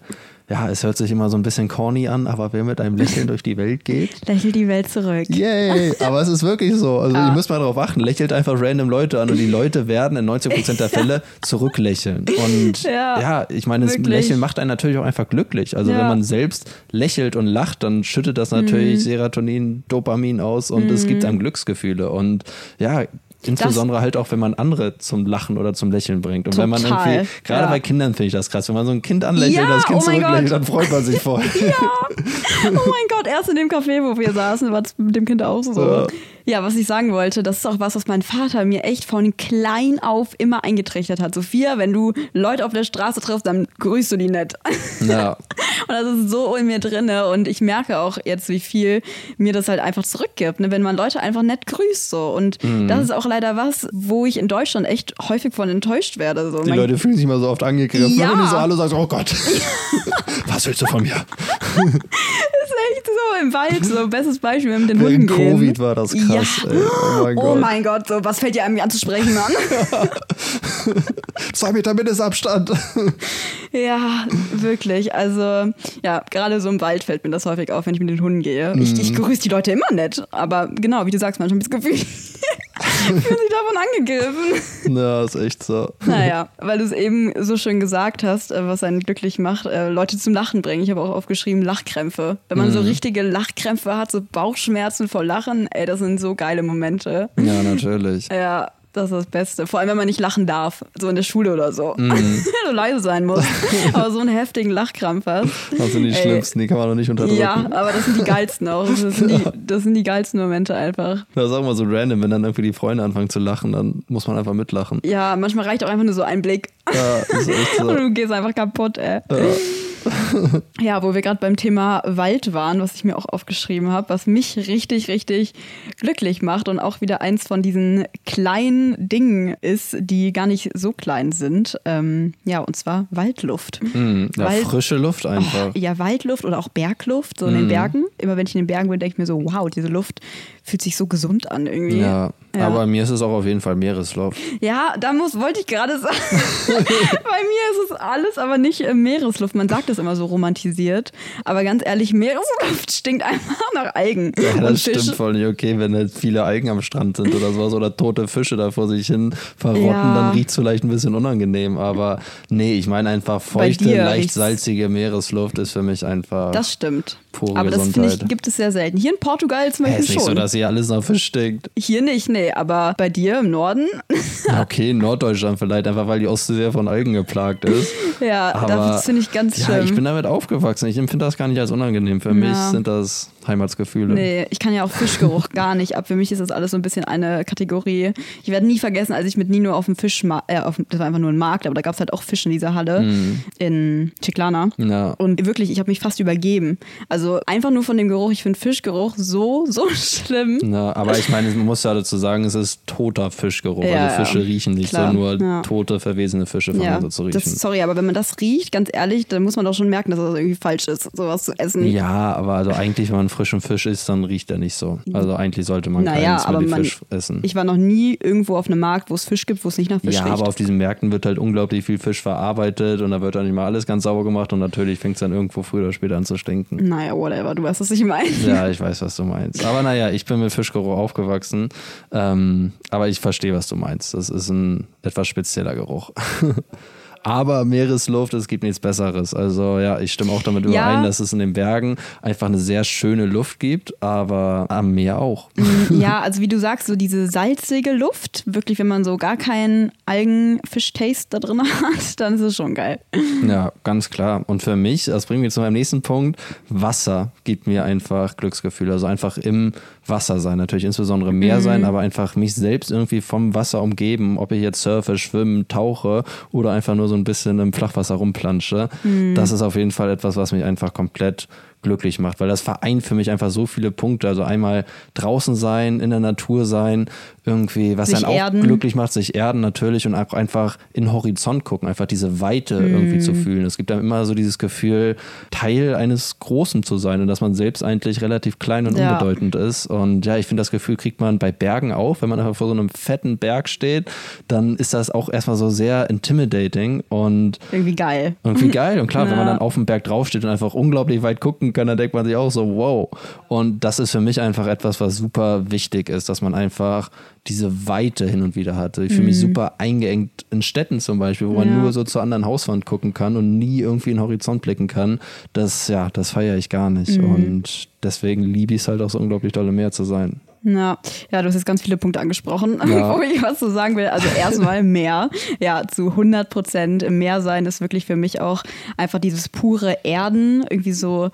ja, es hört sich immer so ein bisschen corny an, aber wer mit einem Lächeln durch die Welt geht. [laughs] Lächelt die Welt zurück. Yay! Aber es ist wirklich so. Also ah. ihr müsst mal darauf achten, lächelt einfach random Leute an und die Leute werden in 90% der Fälle zurücklächeln. Und [laughs] ja, ja ich meine, das Lächeln macht einen natürlich auch einfach glücklich. Also ja. wenn man selbst lächelt und lacht, dann schüttet das natürlich mhm. Serotonin, Dopamin aus und es gibt mhm. einem Glücksgefühle. Und ja, Insbesondere das, halt auch, wenn man andere zum Lachen oder zum Lächeln bringt. Und total, wenn man irgendwie, gerade ja. bei Kindern finde ich das krass, wenn man so ein Kind anlächelt, ja, das Kind oh zurücklächelt, dann freut man sich [laughs] voll. ja. Oh mein Gott, erst in dem Café, wo wir saßen, war es mit dem Kind auch so. Ja. Ja, was ich sagen wollte, das ist auch was, was mein Vater mir echt von klein auf immer eingetrichtert hat. Sophia, wenn du Leute auf der Straße triffst, dann grüßt du die nett. Ja. [laughs] und das ist so in mir drin. Und ich merke auch jetzt, wie viel mir das halt einfach zurückgibt, ne? wenn man Leute einfach nett grüßt. So. Und mhm. das ist auch leider was, wo ich in Deutschland echt häufig von enttäuscht werde. So. Die mein Leute fühlen sich immer so oft angegriffen. Ja. Wenn du so alle sagst, oh Gott, [laughs] [laughs] was willst du von mir? echt so im Wald, so bestes Beispiel, wenn wir mit den Hunden gehen. Covid war das krass. Ja. Ey. Oh, mein, oh mein Gott, so was fällt dir einem anzusprechen an? [laughs] Zwei Meter Mindestabstand. ja, wirklich. Also ja, gerade so im Wald fällt mir das häufig auf, wenn ich mit den Hunden gehe. Ich, ich mhm. grüße die Leute immer nett, aber genau, wie du sagst, manchmal das Gefühl, fühlen sich davon angegriffen. Ja, [laughs] ist echt so. Naja, weil du es eben so schön gesagt hast, äh, was einen glücklich macht, äh, Leute zum Lachen bringen. Ich habe auch aufgeschrieben, Lachkrämpfe. Wenn man mhm. so richtige Lachkrämpfe hat, so Bauchschmerzen vor Lachen, ey, das sind so geile Momente. Ja, natürlich. Ja, das ist das Beste. Vor allem, wenn man nicht lachen darf. So in der Schule oder so. Mhm. [laughs] so leise sein muss. [laughs] aber so einen heftigen Lachkrampf hast. Das sind die Ey. schlimmsten, die kann man doch nicht unterdrücken. Ja, aber das sind die geilsten auch. Das sind die, [laughs] das sind die geilsten Momente einfach. Das ist auch mal so random, wenn dann irgendwie die Freunde anfangen zu lachen, dann muss man einfach mitlachen. Ja, manchmal reicht auch einfach nur so ein Blick. Ja, ist echt so. Und du gehst einfach kaputt, ey. Ja. Ja, wo wir gerade beim Thema Wald waren, was ich mir auch aufgeschrieben habe, was mich richtig, richtig glücklich macht und auch wieder eins von diesen kleinen Dingen ist, die gar nicht so klein sind. Ähm, ja, und zwar Waldluft. Mm, ja, Wald- frische Luft einfach. Oh, ja, Waldluft oder auch Bergluft, so in den Bergen. Immer wenn ich in den Bergen bin, denke ich mir so, wow, diese Luft fühlt sich so gesund an irgendwie. Ja, Ja. aber mir ist es auch auf jeden Fall Meeresluft. [laughs] Ja, da muss, wollte ich gerade sagen. [laughs] Bei mir ist es alles, aber nicht äh, Meeresluft. Man sagt das immer so romantisiert. Aber ganz ehrlich, Meeresluft [laughs] stinkt einfach nach Algen. Ja, das Fisch. stimmt voll nicht okay, wenn halt viele Algen am Strand sind oder sowas oder tote Fische da vor sich hin verrotten, Ja. dann riecht es vielleicht ein bisschen unangenehm. Aber nee, ich meine einfach feuchte, leicht salzige Meeresluft ist für mich einfach. Das stimmt. Pure aber das finde ich, Gesundheit. gibt es sehr selten. Hier in Portugal zum Beispiel ist nicht so, schon. dass hier alles nach Fisch stinkt. Hier nicht, nee. Aber bei dir im Norden, [laughs] Ja, okay, in Norddeutschland vielleicht, einfach weil die Ostsee sehr von Algen geplagt ist. ja, Aber das finde ich ganz ja, schlimm. ich bin damit aufgewachsen. Ich empfinde das gar nicht als unangenehm. Für mich Ja. sind das Heimatsgefühle. Nee, ich kann ja auch Fischgeruch gar nicht ab. Für mich ist das alles so ein bisschen eine Kategorie. Ich werde nie vergessen, als ich mit Nino auf dem Fischmarkt, äh, auf, das war einfach nur ein Markt, aber da gab es halt auch Fisch in dieser Halle Mhm. in Chiclana. Ja. Und wirklich, ich habe mich fast übergeben. Also einfach nur von dem Geruch, ich finde Fischgeruch so, so [laughs] schlimm. Ja, aber ich meine, man muss ja dazu sagen, es ist toter Fischgeruch. Ja, also Fische riechen nicht Klar, so, nur ja. tote, verwesene Fische fangen Ja, so zu das, riechen. sorry, aber wenn man das riecht, ganz ehrlich, dann muss man doch schon merken, dass das irgendwie falsch ist, sowas zu essen. Ja, aber also eigentlich, wenn man frischen Fisch isst, dann riecht er nicht so. Also eigentlich sollte man Naja, keinen aber man, Fisch essen. ich war noch nie irgendwo auf einem Markt, wo es Fisch gibt, wo es nicht nach Fisch ja, riecht. aber auf diesen Märkten wird halt unglaublich viel Fisch verarbeitet und da wird dann nicht mal alles ganz sauber gemacht und natürlich fängt es dann irgendwo früher oder später an zu stinken. naja, whatever, du weißt, was ich meine. Ja, ich weiß, was du meinst. Aber naja, ich bin mit Fischgeruch aufgewachsen. Ähm, aber ich verstehe, was du meinst. Das ist ein etwas spezieller Geruch. [laughs] Aber Meeresluft, es gibt nichts Besseres. Also ja, ich stimme auch damit Ja. überein, dass es in den Bergen einfach eine sehr schöne Luft gibt, aber am Meer auch. Ja, [laughs] also wie du sagst, so diese salzige Luft, wirklich, wenn man so gar keinen Algenfisch-Taste da drin [laughs] hat, dann ist es schon geil. Ja, ganz klar. Und für mich, das bringt mich zu meinem nächsten Punkt, Wasser gibt mir einfach Glücksgefühl. Also einfach im Wasser sein. Natürlich insbesondere Meer sein, aber einfach mich selbst irgendwie vom Wasser umgeben. Ob ich jetzt surfe, schwimme, tauche oder einfach nur so ein bisschen im Flachwasser rumplansche. Das ist auf jeden Fall etwas, was mich einfach komplett glücklich macht, weil das vereint für mich einfach so viele Punkte. Also einmal draußen sein, in der Natur sein, irgendwie, was Sich dann auch erden. glücklich macht, sich erden natürlich und auch einfach in den Horizont gucken, einfach diese Weite irgendwie Mhm. zu fühlen. Es gibt dann immer so dieses Gefühl, Teil eines Großen zu sein und dass man selbst eigentlich relativ klein und Ja. unbedeutend ist. Und ja, ich finde, das Gefühl kriegt man bei Bergen auch. Wenn man einfach vor so einem fetten Berg steht, dann ist das auch erstmal so sehr intimidating und Irgendwie geil. irgendwie geil. Und klar, wenn man Ja. dann auf dem Berg draufsteht und einfach unglaublich weit gucken kann, dann denkt man sich auch so, wow. Und das ist für mich einfach etwas, was super wichtig ist, dass man einfach diese Weite hin und wieder hat. Ich fühle mich super eingeengt in Städten zum Beispiel, wo man Mhm. Ja. nur so zur anderen Hauswand gucken kann und nie irgendwie in den Horizont blicken kann. Das, ja, das feiere ich gar nicht. Mhm. Und deswegen liebe ich es halt auch so unglaublich dolle Meer zu sein. Ja, ja, du hast jetzt ganz viele Punkte angesprochen, [laughs] Ja. wo ich was zu sagen will. Also erstmal [laughs] Meer. Ja, zu 100 Prozent im Meer sein ist wirklich für mich auch einfach dieses pure Erden. Irgendwie so,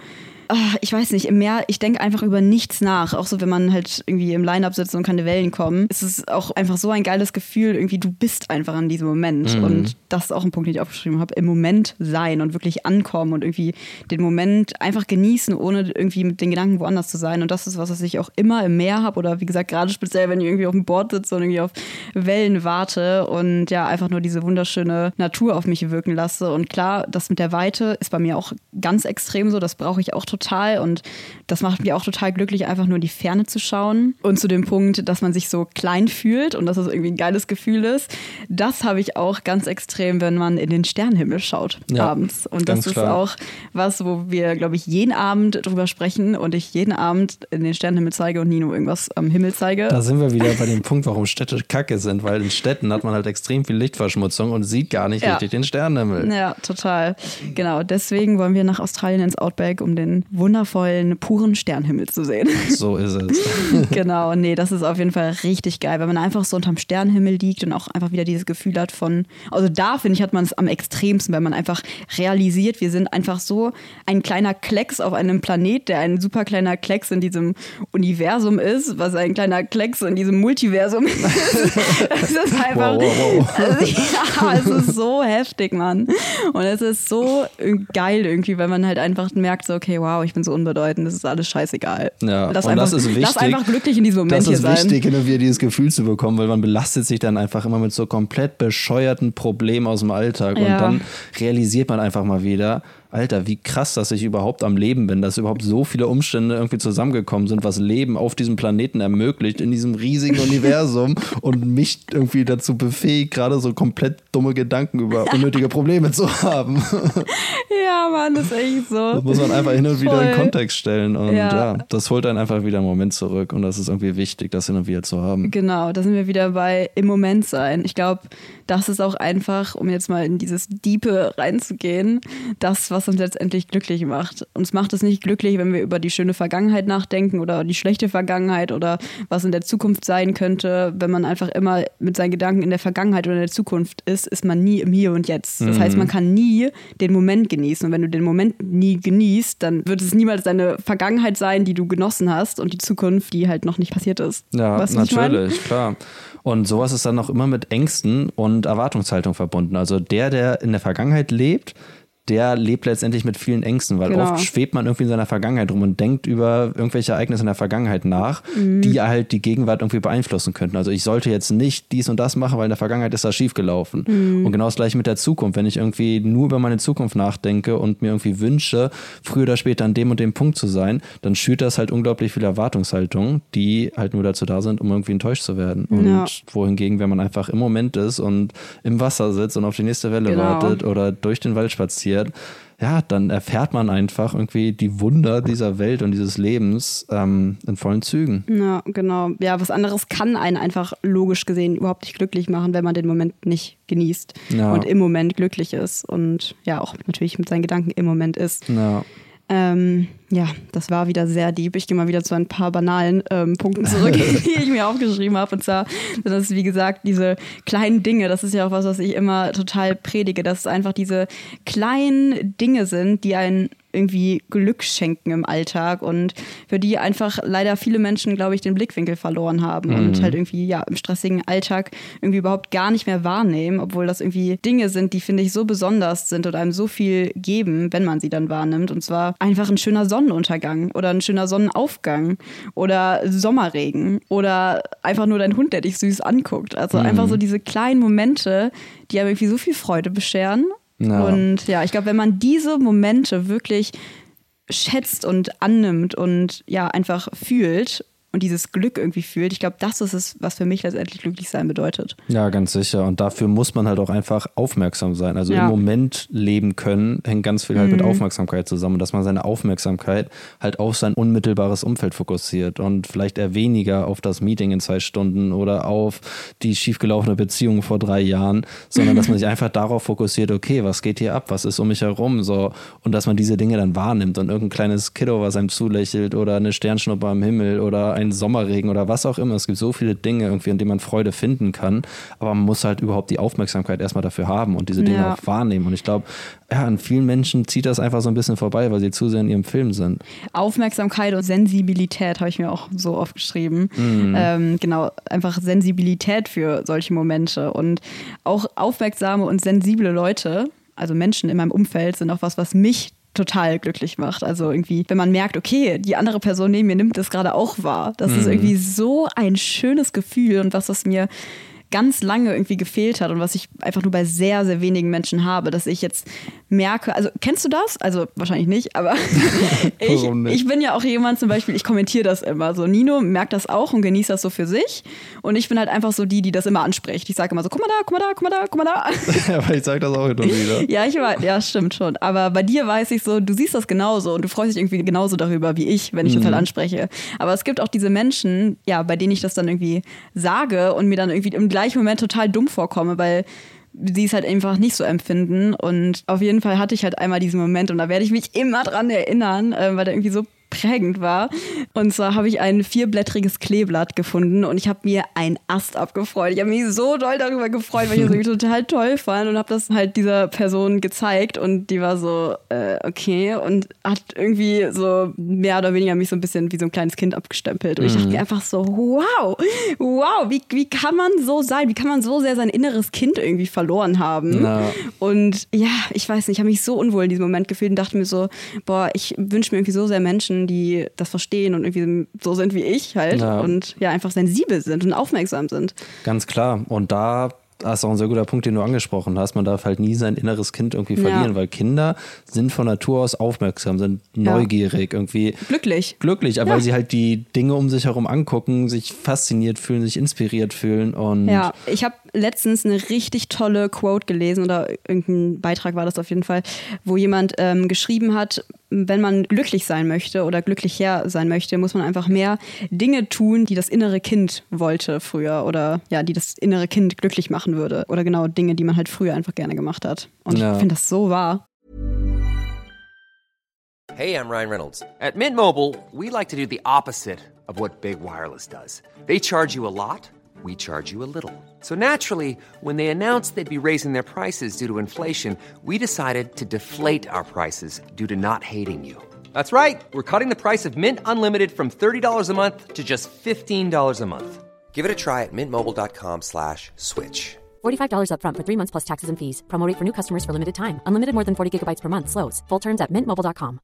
ich weiß nicht, im Meer, ich denke einfach über nichts nach. Auch so, wenn man halt irgendwie im Line-Up sitzt und keine Wellen kommen. Es ist auch einfach so ein geiles Gefühl. Irgendwie, du bist einfach in diesem Moment. Mhm. Und das ist auch ein Punkt, den ich aufgeschrieben habe. Im Moment sein und wirklich ankommen und irgendwie den Moment einfach genießen, ohne irgendwie mit den Gedanken woanders zu sein. Und das ist was, was ich auch immer im Meer habe oder wie gesagt, gerade speziell, wenn ich irgendwie auf dem Board sitze und irgendwie auf Wellen warte und ja, einfach nur diese wunderschöne Natur auf mich wirken lasse. Und klar, das mit der Weite ist bei mir auch ganz extrem so. Das brauche ich auch total. Und das macht mich auch total glücklich, einfach nur in die Ferne zu schauen. Und zu dem Punkt, dass man sich so klein fühlt und dass es irgendwie ein geiles Gefühl ist, das habe ich auch ganz extrem, wenn man in den Sternenhimmel schaut Ja, abends. Und das ist klar. auch was, wo wir, glaube ich, jeden Abend drüber sprechen und ich jeden Abend in den Sternenhimmel zeige und Nino irgendwas am Himmel zeige. Da sind wir wieder bei dem Punkt, warum Städte kacke sind, weil in Städten hat man halt extrem viel Lichtverschmutzung und sieht gar nicht Ja. richtig den Sternenhimmel. Ja, total. Genau, deswegen wollen wir nach Australien ins Outback, um den wundervollen, puren Sternhimmel zu sehen. [laughs] So ist es. [laughs] genau, nee, das ist auf jeden Fall richtig geil, weil man einfach so unterm Sternenhimmel liegt und auch einfach wieder dieses Gefühl hat von, also da finde ich, hat man es am extremsten, wenn man einfach realisiert, wir sind einfach so ein kleiner Klecks auf einem Planet, der ein super kleiner Klecks in diesem Universum ist, was ein kleiner Klecks in diesem Multiversum ist. [laughs] das ist einfach, wow, wow, wow. Also, ja, es ist so heftig, Mann. Und es ist so geil irgendwie, weil man halt einfach merkt, so, okay, wow, ich bin so unbedeutend, das ist alles scheißegal. Ja, lass und einfach, das ist wichtig. Lass einfach glücklich in diesem Moment das hier ist sein. wichtig, immer wieder dieses Gefühl zu bekommen, weil man belastet sich dann einfach immer mit so komplett bescheuerten Problemen aus dem Alltag. Ja. Und dann realisiert man einfach mal wieder, Alter, wie krass, dass ich überhaupt am Leben bin, dass überhaupt so viele Umstände irgendwie zusammengekommen sind, was Leben auf diesem Planeten ermöglicht, in diesem riesigen [laughs] Universum und mich irgendwie dazu befähigt, gerade so komplett dumme Gedanken über unnötige Probleme zu haben. [laughs] Ja, Mann, das ist echt so. Das muss man einfach hin und wieder Voll. in Kontext stellen. Und Ja. ja. das holt einen einfach wieder einen Moment zurück. Und das ist irgendwie wichtig, das hin und wieder zu haben. Genau, da sind wir wieder bei im Moment sein. Ich glaube, das ist auch einfach, um jetzt mal in dieses Diepe reinzugehen, das, was uns letztendlich glücklich macht. Uns macht es nicht glücklich, wenn wir über die schöne Vergangenheit nachdenken oder die schlechte Vergangenheit oder was in der Zukunft sein könnte. Wenn man einfach immer mit seinen Gedanken in der Vergangenheit oder in der Zukunft ist, ist man nie im Hier und Jetzt. Das heißt, man kann nie den Moment genießen. Und wenn du den Moment nie genießt, dann wird es niemals deine Vergangenheit sein, die du genossen hast und die Zukunft, die halt noch nicht passiert ist. Ja, was natürlich, klar. Und sowas ist dann auch immer mit Ängsten und Erwartungshaltung verbunden. Also der, der in der Vergangenheit lebt, der lebt letztendlich mit vielen Ängsten, weil Genau. oft schwebt man irgendwie in seiner Vergangenheit rum und denkt über irgendwelche Ereignisse in der Vergangenheit nach, Mhm. die halt die Gegenwart irgendwie beeinflussen könnten. Also ich sollte jetzt nicht dies und das machen, weil in der Vergangenheit ist das schiefgelaufen. Mhm. Und genau das gleiche mit der Zukunft. Wenn ich irgendwie nur über meine Zukunft nachdenke und mir irgendwie wünsche, früher oder später an dem und dem Punkt zu sein, dann schürt das halt unglaublich viele Erwartungshaltungen, die halt nur dazu da sind, um irgendwie enttäuscht zu werden. Und Ja. wohingegen, wenn man einfach im Moment ist und im Wasser sitzt und auf die nächste Welle Genau. wartet oder durch den Wald spaziert, ja, dann erfährt man einfach irgendwie die Wunder dieser Welt und dieses Lebens ähm, in vollen Zügen. Ja, genau. Ja, was anderes kann einen einfach logisch gesehen überhaupt nicht glücklich machen, wenn man den Moment nicht genießt Ja. und im Moment glücklich ist und ja auch natürlich mit seinen Gedanken im Moment ist. Ja. Ähm, ja, das war wieder sehr deep. Ich gehe mal wieder zu ein paar banalen ähm, Punkten zurück, [laughs] die ich mir aufgeschrieben habe. Und zwar das, wie gesagt, diese kleinen Dinge. Das ist ja auch was, was ich immer total predige, dass es einfach diese kleinen Dinge sind, die einen irgendwie Glück schenken im Alltag und für die einfach leider viele Menschen, glaube ich, den Blickwinkel verloren haben und halt irgendwie ja im stressigen Alltag irgendwie überhaupt gar nicht mehr wahrnehmen, obwohl das irgendwie Dinge sind, die finde ich so besonders sind und einem so viel geben, wenn man sie dann wahrnimmt. Und zwar einfach ein schöner Sonnenuntergang oder ein schöner Sonnenaufgang oder Sommerregen oder einfach nur dein Hund, der dich süß anguckt. Also einfach so diese kleinen Momente, die einem irgendwie so viel Freude bescheren Ja. und ja, ich glaube, wenn man diese Momente wirklich schätzt und annimmt und ja, einfach fühlt und dieses Glück irgendwie fühlt, ich glaube, das ist es, was für mich letztendlich glücklich sein bedeutet. Ja, ganz sicher. Und dafür muss man halt auch einfach aufmerksam sein. Also Ja. Mhm. im Moment leben können, hängt ganz viel halt mit Aufmerksamkeit zusammen. Dass man seine Aufmerksamkeit halt auf sein unmittelbares Umfeld fokussiert und vielleicht eher weniger auf das Meeting in zwei Stunden oder auf die schiefgelaufene Beziehung vor drei Jahren, sondern dass man sich [laughs] einfach darauf fokussiert, okay, was geht hier ab, was ist um mich herum, so. Und dass man diese Dinge dann wahrnimmt und irgendein kleines Kiddo, was einem zulächelt oder eine Sternschnuppe am Himmel oder ein Sommerregen oder was auch immer. Es gibt so viele Dinge irgendwie, an denen man Freude finden kann, aber man muss halt überhaupt die Aufmerksamkeit erstmal dafür haben und diese Dinge Ja. auch wahrnehmen. Und ich glaube, ja, an vielen Menschen zieht das einfach so ein bisschen vorbei, weil sie zu sehr in ihrem Film sind. Aufmerksamkeit und Sensibilität habe ich mir auch so aufgeschrieben. Ähm, genau, einfach Sensibilität für solche Momente und auch aufmerksame und sensible Leute, also Menschen in meinem Umfeld, sind auch was, was mich total glücklich macht. Also irgendwie, wenn man merkt, okay, die andere Person neben mir nimmt das gerade auch wahr. Das ist irgendwie so ein schönes Gefühl und was, was mir ganz lange irgendwie gefehlt hat und was ich einfach nur bei sehr, sehr wenigen Menschen habe, dass ich jetzt merke, also kennst du das? Also wahrscheinlich nicht, aber [laughs] ich, ich bin ja auch jemand zum Beispiel, ich kommentiere das immer so. Nino merkt das auch und genießt das so für sich und ich bin halt einfach so die, die das immer anspricht. Ich sage immer so, guck mal da, guck mal da, guck mal da, guck mal da. [laughs] aber ich sage das auch und [laughs] wieder. Ja, ich weiß, ja, stimmt schon. Aber bei dir weiß ich so, du siehst das genauso und du freust dich irgendwie genauso darüber wie ich, wenn ich das halt anspreche. Aber es gibt auch diese Menschen, ja, bei denen ich das dann irgendwie sage und mir dann irgendwie im gleichen Moment total dumm vorkomme, weil sie es halt einfach nicht so empfinden. Und auf jeden Fall hatte ich halt einmal diesen Moment und da werde ich mich immer dran erinnern, äh, weil der irgendwie so prägend war. Und zwar habe ich ein vierblättriges Kleeblatt gefunden und ich habe mir einen Ast abgefreut. Ich habe mich so doll darüber gefreut, weil ich das [laughs] irgendwie total toll fand und habe das halt dieser Person gezeigt und die war so, äh, okay, und hat irgendwie so mehr oder weniger mich so ein bisschen wie so ein kleines Kind abgestempelt. Und ich dachte mir einfach so, wow, wow, wie, wie kann man so sein? Wie kann man so sehr sein inneres Kind irgendwie verloren haben? Na. Und ja, ich weiß nicht, ich habe mich so unwohl in diesem Moment gefühlt und dachte mir so, boah, ich wünsche mir irgendwie so sehr Menschen, die das verstehen und irgendwie so sind wie ich halt Ja. und ja, einfach sensibel sind und aufmerksam sind. Ganz klar. Und da ist auch ein sehr guter Punkt, den du angesprochen hast. Man darf halt nie sein inneres Kind irgendwie Ja. verlieren, weil Kinder sind von Natur aus aufmerksam, sind neugierig, irgendwie Glücklich. glücklich, aber Ja. weil sie halt die Dinge um sich herum angucken, sich fasziniert fühlen, sich inspiriert fühlen und Ja, ich habe letztens eine richtig tolle Quote gelesen oder irgendein Beitrag war das auf jeden Fall, wo jemand ähm, geschrieben hat, wenn man glücklich sein möchte oder glücklicher sein möchte, muss man einfach mehr Dinge tun, die das innere Kind wollte früher oder ja, die das innere Kind glücklich machen würde oder genau Dinge, die man halt früher einfach gerne gemacht hat. Und Ja. ich finde das so wahr. Hey, I'm Ryan Reynolds. At Mint Mobile, we like to do the opposite of what Big Wireless does. They charge you a lot, we charge you a little. So naturally, when they announced they'd be raising their prices due to inflation, we decided to deflate our prices due to not hating you. That's right. We're cutting the price of Mint Unlimited from $30 a month to just $15 a month. Give it a try at mintmobile.com slash switch. $45 upfront for three months plus taxes and fees. Promo rate for new customers for limited time. Unlimited more than 40 gigabytes per month. Slows. Full terms at mintmobile.com.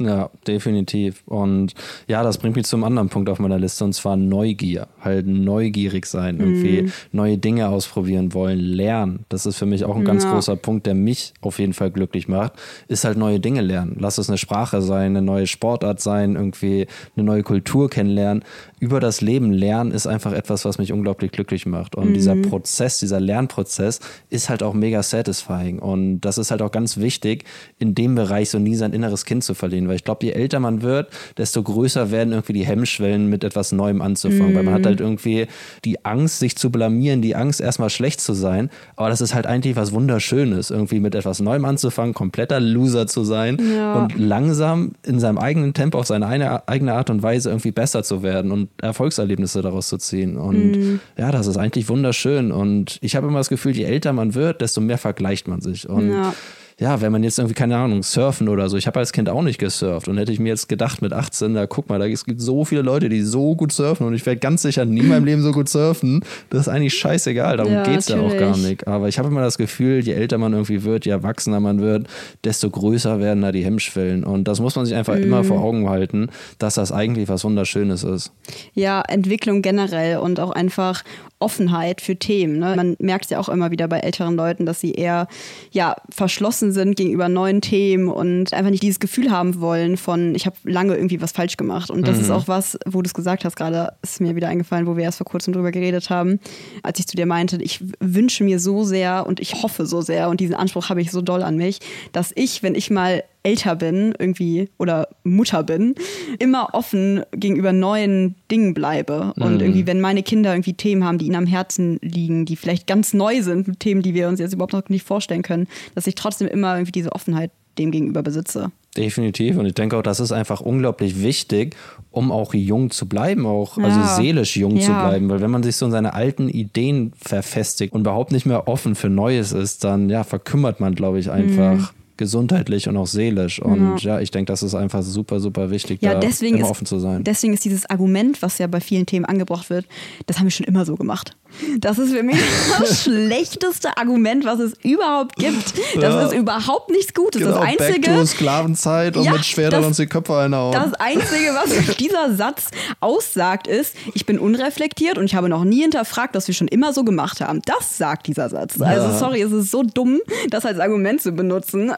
Ja, definitiv. Und ja, das bringt mich zum anderen Punkt auf meiner Liste und zwar Neugier. Halt neugierig sein, irgendwie neue Dinge ausprobieren wollen, lernen. Das ist für mich auch ein ganz Ja. großer Punkt, der mich auf jeden Fall glücklich macht, ist halt neue Dinge lernen. Lass es eine Sprache sein, eine neue Sportart sein, irgendwie eine neue Kultur kennenlernen. Über das Leben lernen ist einfach etwas, was mich unglaublich glücklich macht. Und dieser Prozess, dieser Lernprozess ist halt auch mega satisfying. Und das ist halt auch ganz wichtig, in dem Bereich so nie sein inneres Kind zu verlieren. Weil ich glaube, je älter man wird, desto größer werden irgendwie die Hemmschwellen, mit etwas Neuem anzufangen. Weil man hat halt irgendwie die Angst, sich zu blamieren, die Angst, erstmal schlecht zu sein. Aber das ist halt eigentlich was Wunderschönes, irgendwie mit etwas Neuem anzufangen, kompletter Loser zu sein Ja. und langsam in seinem eigenen Tempo, auf seine eine, eigene Art und Weise irgendwie besser zu werden und Erfolgserlebnisse daraus zu ziehen. Und Mhm. ja, das ist eigentlich wunderschön. Und ich habe immer das Gefühl, je älter man wird, desto mehr vergleicht man sich. Und Ja. Ja, wenn man jetzt irgendwie, keine Ahnung, surfen oder so. Ich habe als Kind auch nicht gesurft und hätte ich mir jetzt gedacht mit 18, da guck mal, da es gibt so viele Leute, die so gut surfen und ich werde ganz sicher nie in meinem Leben so gut surfen. Das ist eigentlich scheißegal, darum Ja, geht's ja auch gar nicht. Aber ich habe immer das Gefühl, je älter man irgendwie wird, je erwachsener man wird, desto größer werden da die Hemmschwellen. Und das muss man sich einfach immer Mhm. vor Augen halten, dass das eigentlich was Wunderschönes ist. Ja, Entwicklung generell und auch einfach Offenheit für Themen. Ne? Man merkt es ja auch immer wieder bei älteren Leuten, dass sie eher ja, verschlossen sind gegenüber neuen Themen und einfach nicht dieses Gefühl haben wollen von, ich habe lange irgendwie was falsch gemacht. Und das ist auch was, wo du es gesagt hast, gerade ist mir wieder eingefallen, wo wir erst vor kurzem drüber geredet haben, als ich zu dir meinte, ich wünsche mir so sehr und ich hoffe so sehr und diesen Anspruch habe ich so doll an mich, dass ich, wenn ich mal älter bin, irgendwie oder Mutter bin, immer offen gegenüber neuen Dingen bleibe. Und irgendwie, wenn meine Kinder irgendwie Themen haben, die ihnen am Herzen liegen, die vielleicht ganz neu sind, Themen, die wir uns jetzt überhaupt noch nicht vorstellen können, dass ich trotzdem immer irgendwie diese Offenheit dem gegenüber besitze. Definitiv. Und ich denke auch, das ist einfach unglaublich wichtig, um auch jung zu bleiben, auch Ja. also seelisch jung zu Ja. bleiben. Weil wenn man sich so in seine alten Ideen verfestigt und überhaupt nicht mehr offen für Neues ist, dann ja, verkümmert man, glaube ich, einfach. Gesundheitlich und auch seelisch. Und ja, ich denke, das ist einfach super, super wichtig, Ja, da deswegen immer ist, offen zu sein. Deswegen ist dieses Argument, was ja bei vielen Themen angebracht wird, das haben wir schon immer so gemacht. Das ist für mich [laughs] das schlechteste Argument, was es überhaupt gibt. Das Ja. ist überhaupt nichts Gutes. Genau, das Einzige, back to Sklavenzeit und Ja, mit Schwertern uns die Köpfe einhauen. Das Einzige, was [laughs] dieser Satz aussagt, ist, ich bin unreflektiert und ich habe noch nie hinterfragt, was wir schon immer so gemacht haben. Das sagt dieser Satz. Also Ja. sorry, es ist so dumm, das als Argument zu benutzen.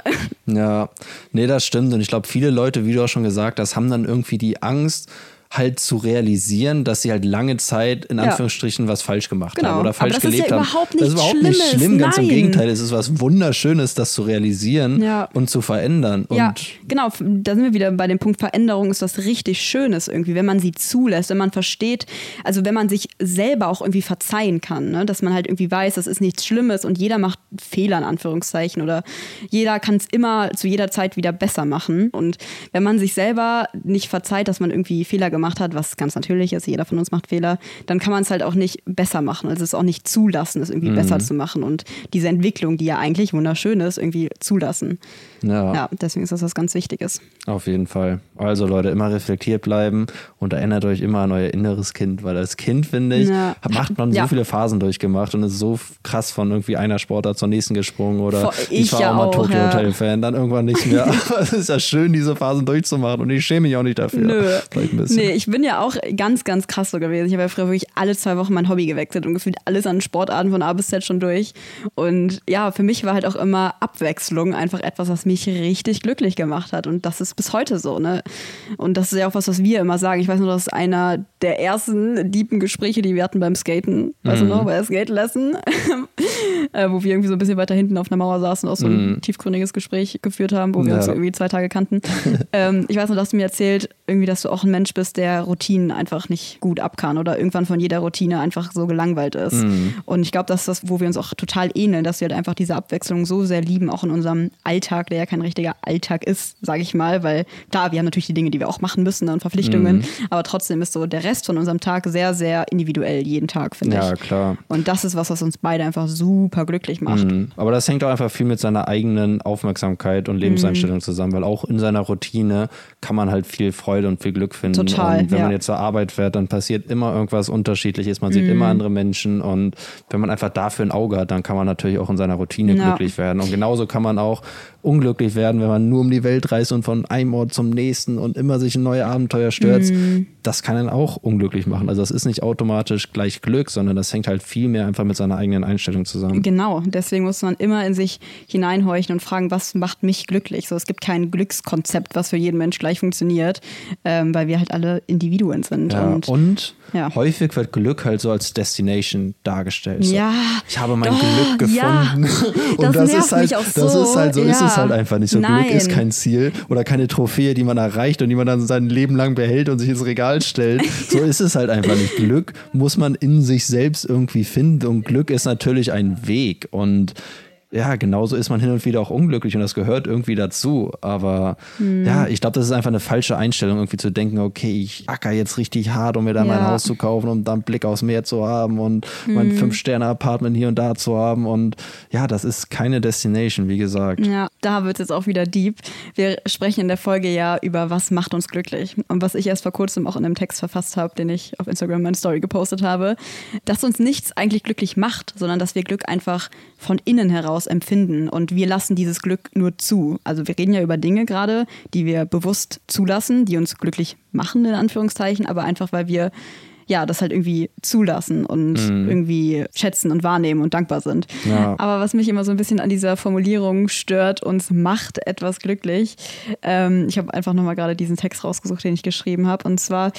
Ja, nee, das stimmt. Und ich glaube, viele Leute, wie du auch schon gesagt hast, haben dann irgendwie die Angst, halt zu realisieren, dass sie halt lange Zeit in Ja. Anführungsstrichen was falsch gemacht Genau. haben oder falsch ist ja gelebt haben. das ist überhaupt nicht Schlimmes. schlimm, ganz im Nein. Gegenteil. Es ist was Wunderschönes, das zu realisieren Ja. und zu verändern. Ja, genau. Da sind wir wieder bei dem Punkt Veränderung ist was richtig Schönes irgendwie, wenn man sie zulässt, wenn man versteht, also wenn man sich selber auch irgendwie verzeihen kann, ne? dass man halt irgendwie weiß, das ist nichts Schlimmes und jeder macht Fehler in Anführungszeichen oder jeder kann es immer zu jeder Zeit wieder besser machen. Und wenn man sich selber nicht verzeiht, dass man irgendwie Fehler gemacht hat, was ganz natürlich ist, jeder von uns macht Fehler, dann kann man es halt auch nicht besser machen. Also es auch nicht zulassen, es irgendwie besser zu machen und diese Entwicklung, die ja eigentlich wunderschön ist, irgendwie zulassen. ja, Ja, deswegen ist das was ganz Wichtiges. auf jeden Fall. Also Leute, immer reflektiert bleiben und erinnert euch immer an euer inneres Kind, weil als Kind, finde ich, Ja. macht man so Ja. viele Phasen durchgemacht und ist so krass von irgendwie einer Sportart zur nächsten gesprungen oder Voll, ich, ich war ja auch mal Tokyo ja. Hotel Fan, dann irgendwann nicht mehr. [laughs] Aber es ist ja schön, diese Phasen durchzumachen und ich schäme mich auch nicht dafür. Nö. Nee, ich bin ja auch ganz, ganz krass so gewesen. Ich habe ja früher wirklich alle zwei Wochen mein Hobby gewechselt und gefühlt alles an Sportarten von A bis Z schon durch. Und ja, für mich war halt auch immer Abwechslung einfach etwas, was mich richtig glücklich gemacht hat. Und das ist bis heute so, ne? Und das ist ja auch was, was wir immer sagen. Ich weiß nur, das ist einer der ersten deepen Gespräche, die wir hatten beim Skaten. Weißt du noch, bei der Skate Lesson, [laughs] äh, wo wir irgendwie so ein bisschen weiter hinten auf einer Mauer saßen und auch so ein tiefgründiges Gespräch geführt haben, wo wir Ja. uns irgendwie zwei Tage kannten. [laughs] ähm, ich weiß noch, dass du mir erzählt, irgendwie, dass du auch ein Mensch bist, der Routinen einfach nicht gut ab kann oder irgendwann von jeder Routine einfach so gelangweilt ist. Und ich glaube, das ist das, wo wir uns auch total ähneln, dass wir halt einfach diese Abwechslung so sehr lieben, auch in unserem Alltag, der ja kein richtiger Alltag ist, sage ich mal, weil klar, wir haben natürlich die Dinge, die wir auch machen müssen und Verpflichtungen, aber trotzdem ist so der Rest von unserem Tag sehr, sehr individuell jeden Tag, finde Ja, ich. klar. Und das ist was, was uns beide einfach super glücklich macht. Mhm. Aber das hängt auch einfach viel mit seiner eigenen Aufmerksamkeit und Mhm. Lebenseinstellung zusammen, weil auch in seiner Routine kann man halt viel Freude und viel Glück finden. Total, Und wenn ja. man jetzt zur Arbeit fährt, dann passiert immer irgendwas Unterschiedliches. Man sieht Mhm. immer andere Menschen und wenn man einfach dafür ein Auge hat, dann kann man natürlich auch in seiner Routine Ja. glücklich werden. Und genauso kann man auch unglücklich werden, wenn man nur um die Welt reist und von einem Ort zum nächsten und immer sich in neue Abenteuer stürzt. Mhm. Das kann einen auch unglücklich machen. Also das ist nicht automatisch gleich Glück, sondern das hängt halt viel mehr einfach mit seiner eigenen Einstellung zusammen. Genau, deswegen muss man immer in sich hineinhorchen und fragen, was macht mich glücklich? So, es gibt kein Glückskonzept, was für jeden Mensch gleich funktioniert, ähm, weil wir halt alle Individuen sind. Ja, und, und ja. häufig wird Glück halt so als Destination dargestellt. So, Ja. Ich habe mein Oh, Glück ja. gefunden. [laughs] Und Das das, nervt ist halt, mich auch das so. ist halt so, ist Ja. Es halt einfach nicht so. Glück ist Nein. kein Ziel oder keine Trophäe, die man erreicht und die man dann sein Leben lang behält und sich ins Regal stellt. [laughs] So ist es halt einfach nicht. Glück muss man in sich selbst irgendwie finden und Glück ist natürlich ein Weg und ja, genauso ist man hin und wieder auch unglücklich und das gehört irgendwie dazu. Aber Hm. ja, ich glaube, das ist einfach eine falsche Einstellung, irgendwie zu denken, okay, ich acker jetzt richtig hart, um mir dann mein Ja. Haus zu kaufen, um dann einen Blick aufs Meer zu haben und mein Hm. Fünf-Sterne-Apartment hier und da zu haben. Und ja, das ist keine Destination, wie gesagt. Ja, da wird es jetzt auch wieder deep. Wir sprechen in der Folge ja über, was macht uns glücklich. Und was ich erst vor kurzem auch in einem Text verfasst habe, den ich auf Instagram meine Story gepostet habe, dass uns nichts eigentlich glücklich macht, sondern dass wir Glück einfach von innen heraus empfinden. Und wir lassen dieses Glück nur zu. Also wir reden ja über Dinge gerade, die wir bewusst zulassen, die uns glücklich machen, in Anführungszeichen, aber einfach, weil wir ja, das halt irgendwie zulassen und irgendwie schätzen und wahrnehmen und dankbar sind. Ja. Aber was mich immer so ein bisschen an dieser Formulierung stört, uns macht etwas glücklich. Ähm, ich habe einfach nochmal gerade diesen Text rausgesucht, den ich geschrieben habe. Und zwar,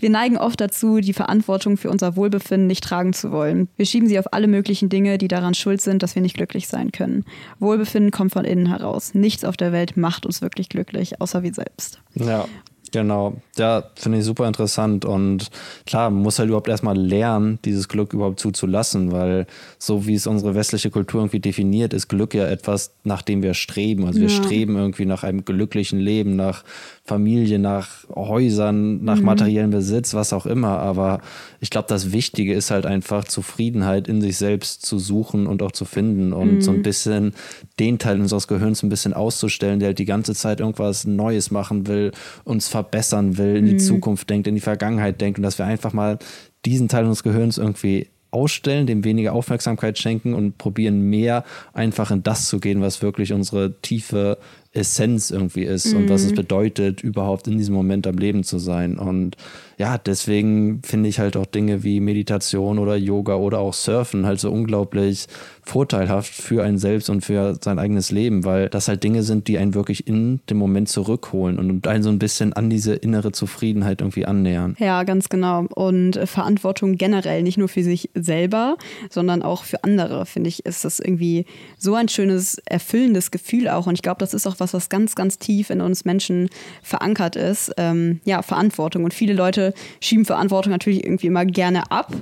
wir neigen oft dazu, die Verantwortung für unser Wohlbefinden nicht tragen zu wollen. Wir schieben sie auf alle möglichen Dinge, die daran schuld sind, dass wir nicht glücklich sein können. Wohlbefinden kommt von innen heraus. Nichts auf der Welt macht uns wirklich glücklich, außer wir selbst. Ja. Genau, ja, finde ich super interessant und klar, man muss halt überhaupt erstmal lernen, dieses Glück überhaupt zuzulassen, weil so wie es unsere westliche Kultur irgendwie definiert, ist Glück ja etwas, nach dem wir streben. Also wir Ja. streben irgendwie nach einem glücklichen Leben, nach Familie, nach Häusern, nach materiellem Besitz, was auch immer. Aber ich glaube, das Wichtige ist halt einfach Zufriedenheit in sich selbst zu suchen und auch zu finden und so ein bisschen den Teil unseres Gehirns ein bisschen auszustellen, der halt die ganze Zeit irgendwas Neues machen will, uns verbessern will, in die Zukunft denkt, in die Vergangenheit denkt und dass wir einfach mal diesen Teil unseres Gehirns irgendwie ausstellen, dem weniger Aufmerksamkeit schenken und probieren mehr einfach in das zu gehen, was wirklich unsere tiefe Essenz irgendwie ist mhm. und was es mhm. bedeutet, überhaupt in diesem Moment am Leben zu sein. Und ja, deswegen finde ich halt auch Dinge wie Meditation oder Yoga oder auch Surfen halt so unglaublich vorteilhaft für einen selbst und für sein eigenes Leben, weil das halt Dinge sind, die einen wirklich in dem Moment zurückholen und einen so ein bisschen an diese innere Zufriedenheit irgendwie annähern. Ja, ganz genau. Und Verantwortung generell, nicht nur für sich selber, sondern auch für andere, finde ich, ist das irgendwie so ein schönes, erfüllendes Gefühl auch. Und ich glaube, das ist auch was, was ganz, ganz tief in uns Menschen verankert ist. Ähm, ja, Verantwortung. Und viele Leute schieben Verantwortung natürlich irgendwie immer gerne ab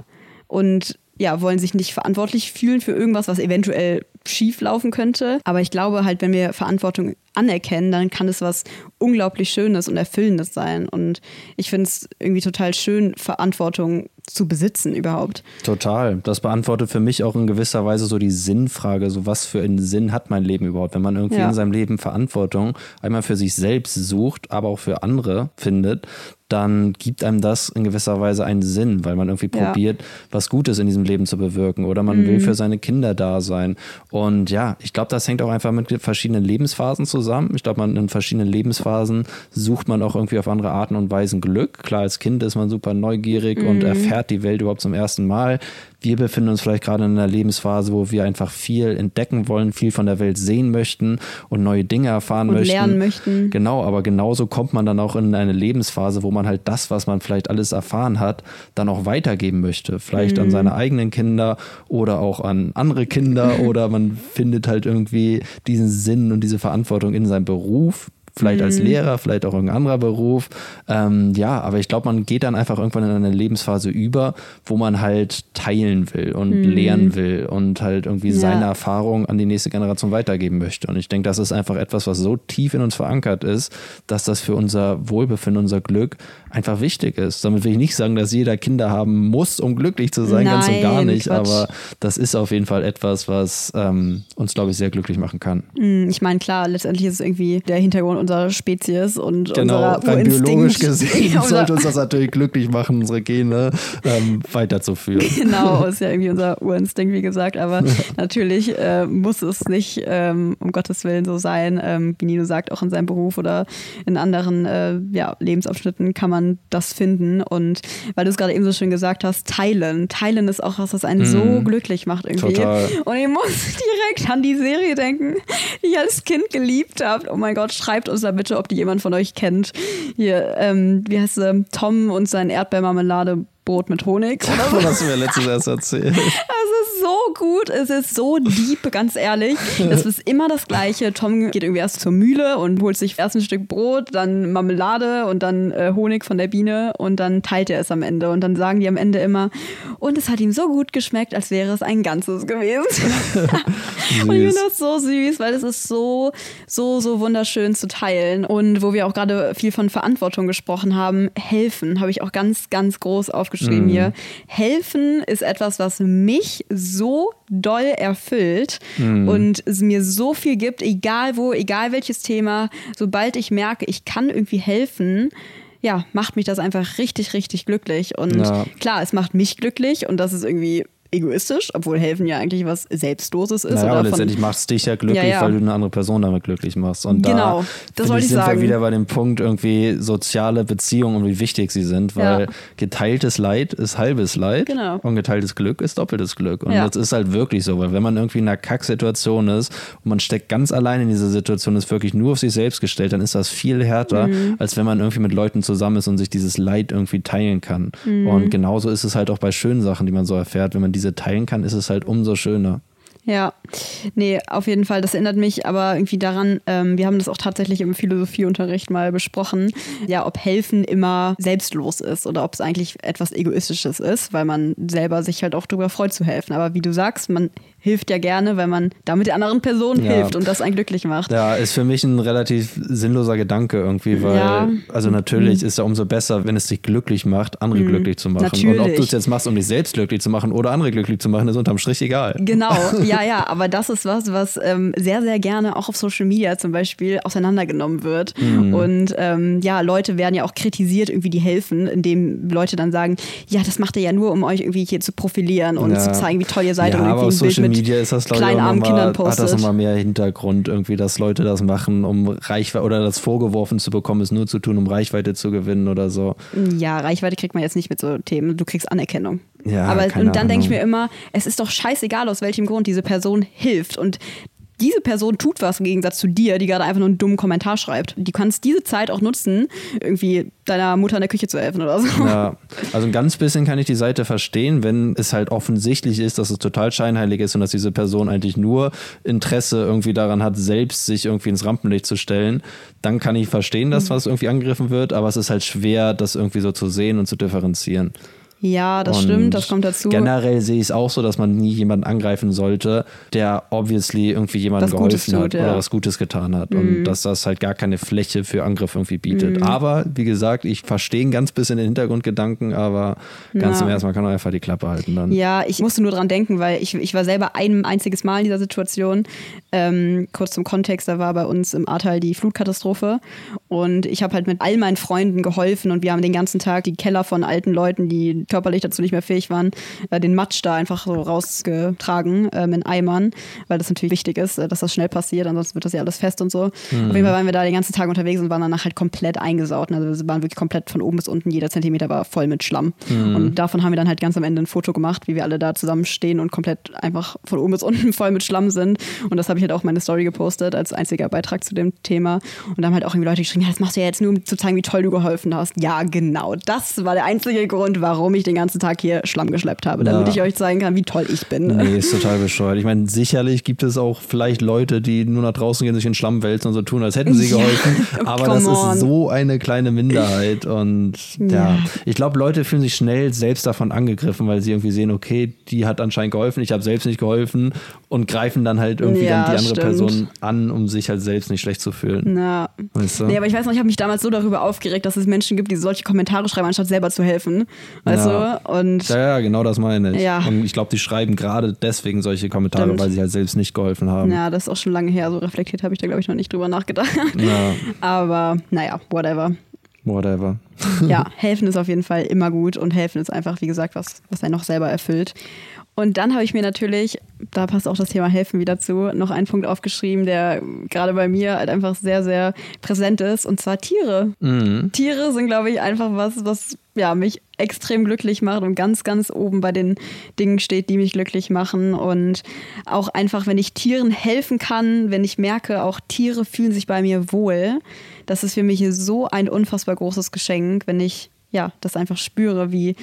und ja, wollen sich nicht verantwortlich fühlen für irgendwas, was eventuell schief laufen könnte. Aber ich glaube halt, wenn wir Verantwortung anerkennen, dann kann es was unglaublich Schönes und Erfüllendes sein. Und ich finde es irgendwie total schön, Verantwortung zu besitzen überhaupt. Total. Das beantwortet für mich auch in gewisser Weise so die Sinnfrage, so was für einen Sinn hat mein Leben überhaupt, wenn man irgendwie ja. in seinem Leben Verantwortung einmal für sich selbst sucht, aber auch für andere findet, dann gibt einem das in gewisser Weise einen Sinn, weil man irgendwie ja. probiert, was Gutes in diesem Leben zu bewirken oder man mhm. will für seine Kinder da sein. Und ja, ich glaube, das hängt auch einfach mit verschiedenen Lebensphasen zusammen. Ich glaube, man in verschiedenen Lebensphasen sucht man auch irgendwie auf andere Arten und Weisen Glück. Klar, als Kind ist man super neugierig mhm. und erfährt die Welt überhaupt zum ersten Mal wir befinden uns vielleicht gerade in einer Lebensphase, wo wir einfach viel entdecken wollen, viel von der Welt sehen möchten und neue Dinge erfahren und möchten. lernen möchten. Genau, aber genauso kommt man dann auch in eine Lebensphase, wo man halt das, was man vielleicht alles erfahren hat, dann auch weitergeben möchte. Vielleicht mhm. an seine eigenen Kinder oder auch an andere Kinder [laughs] oder man findet halt irgendwie diesen Sinn und diese Verantwortung in seinem Beruf vielleicht mhm. als Lehrer, vielleicht auch irgendein anderer Beruf. Ähm, ja, aber ich glaube, man geht dann einfach irgendwann in eine Lebensphase über, wo man halt teilen will und mhm. lehren will und halt irgendwie ja. seine Erfahrung an die nächste Generation weitergeben möchte. Und ich denke, das ist einfach etwas, was so tief in uns verankert ist, dass das für unser Wohlbefinden, unser Glück einfach wichtig ist. Damit will ich nicht sagen, dass jeder Kinder haben muss, um glücklich zu sein, Nein, ganz und gar nicht. Quatsch. Aber das ist auf jeden Fall etwas, was ähm, uns, glaube ich, sehr glücklich machen kann. Mhm, ich meine, klar, letztendlich ist es irgendwie der Hintergrund unserer Spezies und genau, unserer rein biologisch gesehen [laughs] sollte uns das natürlich glücklich machen, unsere Gene ähm, weiterzuführen. [laughs] Genau, ist ja irgendwie unser Urinstinkt, wie gesagt, aber natürlich äh, muss es nicht ähm, um Gottes Willen so sein, ähm, wie Nino sagt, auch in seinem Beruf oder in anderen äh, ja, Lebensabschnitten kann man das finden und weil du es gerade eben so schön gesagt hast, teilen. Teilen ist auch was, was einen mm. so mhm. glücklich macht irgendwie. Total. Und ich [laughs] muss direkt an die Serie denken, die ich als Kind geliebt habe. Oh mein Gott, schreibt uns da bitte, ob die jemand von euch kennt. Hier, ähm, wie heißt sie? Tom und sein Erdbeermarmelade-Brot mit Honig. [laughs] Das hast du mir letztes erst erzählt. [laughs] gut, es ist so deep, ganz ehrlich. [laughs] Es ist immer das Gleiche. Tom geht irgendwie erst zur Mühle und holt sich erst ein Stück Brot, dann Marmelade und dann äh, Honig von der Biene und dann teilt er es am Ende. Und dann sagen die am Ende immer, und es hat ihm so gut geschmeckt, als wäre es ein Ganzes gewesen. [laughs] [laughs] und ich finde das so süß, weil es ist so, so, so wunderschön zu teilen. Und wo wir auch gerade viel von Verantwortung gesprochen haben, helfen, habe ich auch ganz, ganz groß aufgeschrieben mm. hier. Helfen ist etwas, was mich so so doll erfüllt mhm. und es mir so viel gibt, egal wo, egal welches Thema, sobald ich merke, ich kann irgendwie helfen, ja, macht mich das einfach richtig, richtig glücklich. Und ja. klar, es macht mich glücklich und das ist irgendwie egoistisch, obwohl helfen ja eigentlich was Selbstloses ist. Naja, aber letztendlich macht es dich ja glücklich, ja, ja. weil du eine andere Person damit glücklich machst. Und genau, da das wollte ich sind sagen. wir wieder bei dem Punkt irgendwie soziale Beziehungen und wie wichtig sie sind, weil ja. geteiltes Leid ist halbes Leid genau. und geteiltes Glück ist doppeltes Glück. Und das ist halt wirklich so, weil wenn man irgendwie in einer Kacksituation ist und man steckt ganz allein in dieser Situation, ist wirklich nur auf sich selbst gestellt, dann ist das viel härter, mhm. als wenn man irgendwie mit Leuten zusammen ist und sich dieses Leid irgendwie teilen kann. Mhm. Und genauso ist es halt auch bei schönen Sachen, die man so erfährt, wenn man diese teilen kann, ist es halt umso schöner. Ja, nee, auf jeden Fall. Das erinnert mich aber irgendwie daran, ähm, wir haben das auch tatsächlich im Philosophieunterricht mal besprochen, ja, ob helfen immer selbstlos ist oder ob es eigentlich etwas Egoistisches ist, weil man selber sich halt auch darüber freut zu helfen. Aber wie du sagst, man hilft ja gerne, wenn man damit der anderen Person ja. hilft und das einen glücklich macht. Ja, ist für mich ein relativ sinnloser Gedanke irgendwie, weil, ja. also natürlich mhm. ist ja umso besser, wenn es dich glücklich macht, andere mhm. glücklich zu machen. Natürlich. Und ob du es jetzt machst, um dich selbst glücklich zu machen oder andere glücklich zu machen, ist unterm Strich egal. Genau, [laughs] Ja, ja, aber das ist was, was ähm, sehr, sehr gerne auch auf Social Media zum Beispiel auseinandergenommen wird. Mhm. Und ähm, ja, Leute werden ja auch kritisiert, irgendwie die helfen, indem Leute dann sagen, ja, das macht ihr ja nur, um euch irgendwie hier zu profilieren und ja. zu zeigen, wie toll ihr seid ja, und irgendwie Social Bild Media ist das, glaube ich, auch Kindern postet. hat das nochmal mehr Hintergrund, irgendwie, dass Leute das machen, um Reichweite oder das vorgeworfen zu bekommen, es nur zu tun, um Reichweite zu gewinnen oder so. Ja, Reichweite kriegt man jetzt nicht mit so Themen. Du kriegst Anerkennung. Ja, aber und dann denke ich mir immer, es ist doch scheißegal, aus welchem Grund diese Person hilft. Und diese Person tut was im Gegensatz zu dir, die gerade einfach nur einen dummen Kommentar schreibt. Du kannst diese Zeit auch nutzen, irgendwie deiner Mutter in der Küche zu helfen oder so. Ja, also ein ganz bisschen kann ich die Seite verstehen, wenn es halt offensichtlich ist, dass es total scheinheilig ist und dass diese Person eigentlich nur Interesse irgendwie daran hat, selbst sich irgendwie ins Rampenlicht zu stellen. Dann kann ich verstehen, dass mhm. was irgendwie angegriffen wird, aber es ist halt schwer, das irgendwie so zu sehen und zu differenzieren. Ja, das und stimmt, das kommt dazu. Generell sehe ich es auch so, dass man nie jemanden angreifen sollte, der obviously irgendwie jemandem geholfen tut, hat ja. oder was Gutes getan hat. Mhm. Und dass das halt gar keine Fläche für Angriff irgendwie bietet. Mhm. Aber wie gesagt, ich verstehe ein ganz bisschen den Hintergrundgedanken, aber ganz ja. zum ersten Mal kann man einfach die Klappe halten dann. Ja, ich musste nur dran denken, weil ich, ich war selber ein einziges Mal in dieser Situation. Ähm, kurz zum Kontext, da war bei uns im Ahrtal die Flutkatastrophe und ich habe halt mit all meinen Freunden geholfen und wir haben den ganzen Tag die Keller von alten Leuten, die körperlich dazu nicht mehr fähig waren, äh, den Matsch da einfach so rausgetragen ähm, in Eimern, weil das natürlich wichtig ist, äh, dass das schnell passiert, ansonsten wird das ja alles fest und so. Mhm. Auf jeden Fall waren wir da den ganzen Tag unterwegs und waren danach halt komplett eingesaut. Also wir waren wirklich komplett von oben bis unten, jeder Zentimeter war voll mit Schlamm. Mhm. Und davon haben wir dann halt ganz am Ende ein Foto gemacht, wie wir alle da zusammen stehen und komplett einfach von oben bis unten [laughs] voll mit Schlamm sind. Und das habe ich halt auch meine Story gepostet als einziger Beitrag zu dem Thema. Und dann haben halt auch irgendwie Leute geschrieben, ja, das machst du ja jetzt nur, um zu zeigen, wie toll du geholfen hast. Ja, genau. Das war der einzige Grund, warum ich ich den ganzen Tag hier Schlamm geschleppt habe, damit ja. ich euch zeigen kann, wie toll ich bin. Nee, [laughs] ist total bescheuert. Ich meine, sicherlich gibt es auch vielleicht Leute, die nur nach draußen gehen, sich in Schlamm wälzen und so tun, als hätten sie [laughs] geholfen. Ja, aber das on. ist so eine kleine Minderheit. Und ja, ja. ich glaube, Leute fühlen sich schnell selbst davon angegriffen, weil sie irgendwie sehen, okay, die hat anscheinend geholfen, ich habe selbst nicht geholfen und greifen dann halt irgendwie dann die andere stimmt. Person an, um sich halt selbst nicht schlecht zu fühlen. Ja. Weißt du? Nee, aber ich weiß noch, ich habe mich damals so darüber aufgeregt, dass es Menschen gibt, die solche Kommentare schreiben, anstatt selber zu helfen. Weißt du? Und ja, ja, genau das meine ich. Ja. Und ich glaube, die schreiben gerade deswegen solche Kommentare, Stimmt. weil sie halt selbst nicht geholfen haben. Ja, das ist auch schon lange her. So reflektiert habe ich da, glaube ich, noch nicht drüber nachgedacht. Ja. [laughs] Aber naja, whatever. Whatever. ja, [laughs] helfen ist auf jeden Fall immer gut und helfen ist einfach, wie gesagt, was, was einen noch selber erfüllt. Und dann habe ich mir natürlich, da passt auch das Thema Helfen wieder zu, noch einen Punkt aufgeschrieben, der gerade bei mir halt einfach sehr, sehr präsent ist, und zwar Tiere. Mhm. Tiere sind, glaube ich, einfach was, was ja, mich extrem glücklich macht und ganz, ganz oben bei den Dingen steht, die mich glücklich machen. Und auch einfach, wenn ich Tieren helfen kann, wenn ich merke, auch Tiere fühlen sich bei mir wohl, das ist für mich so ein unfassbar großes Geschenk, wenn ich ja, das einfach spüre, wie